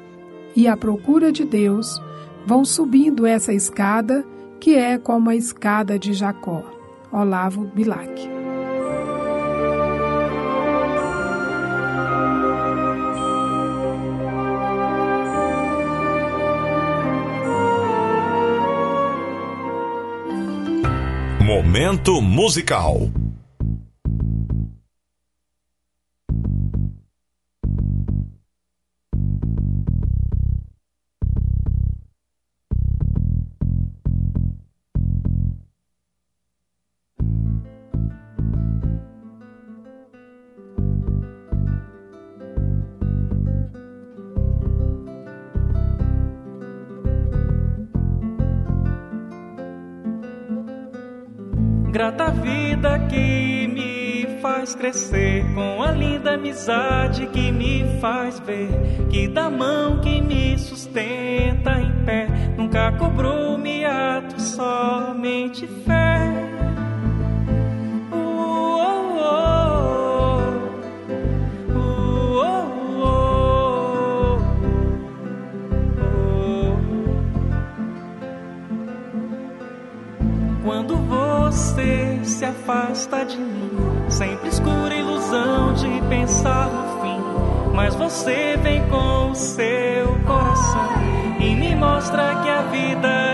e à procura de Deus, vão subindo essa escada que é como a escada de Jacó. Olavo Bilac. Momento musical. Grata vida que me faz crescer, com a linda amizade que me faz ver, que da mão que me sustenta em pé, nunca cobrou me ato somente fé. Se afasta de mim. Sempre escura ilusão de pensar no fim. Mas você vem com o seu coração e me mostra que a vida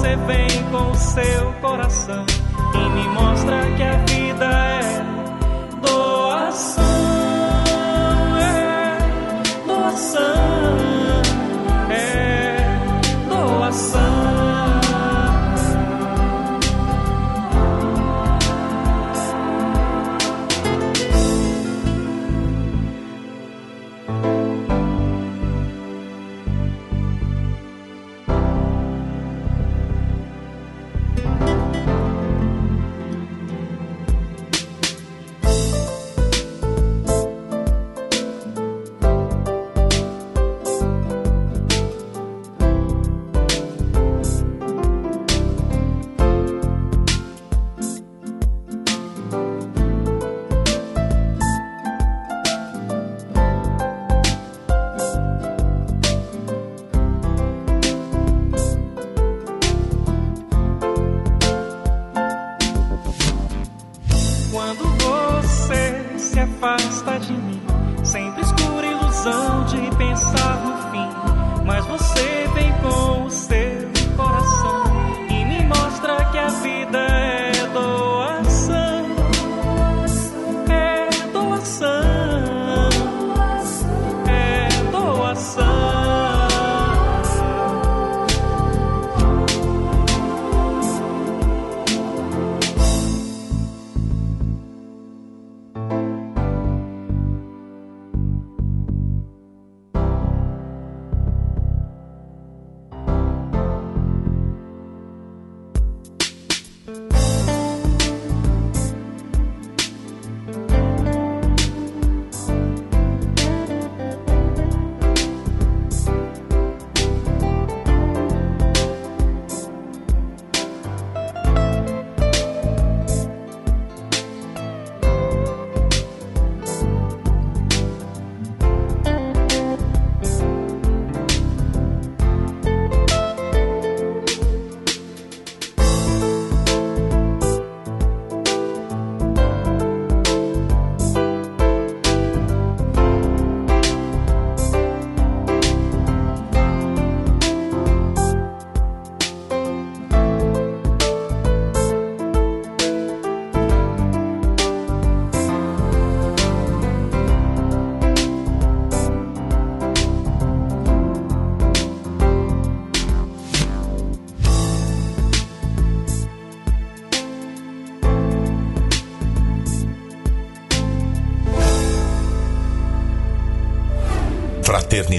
você vem com o seu coração e me mostra que a vida é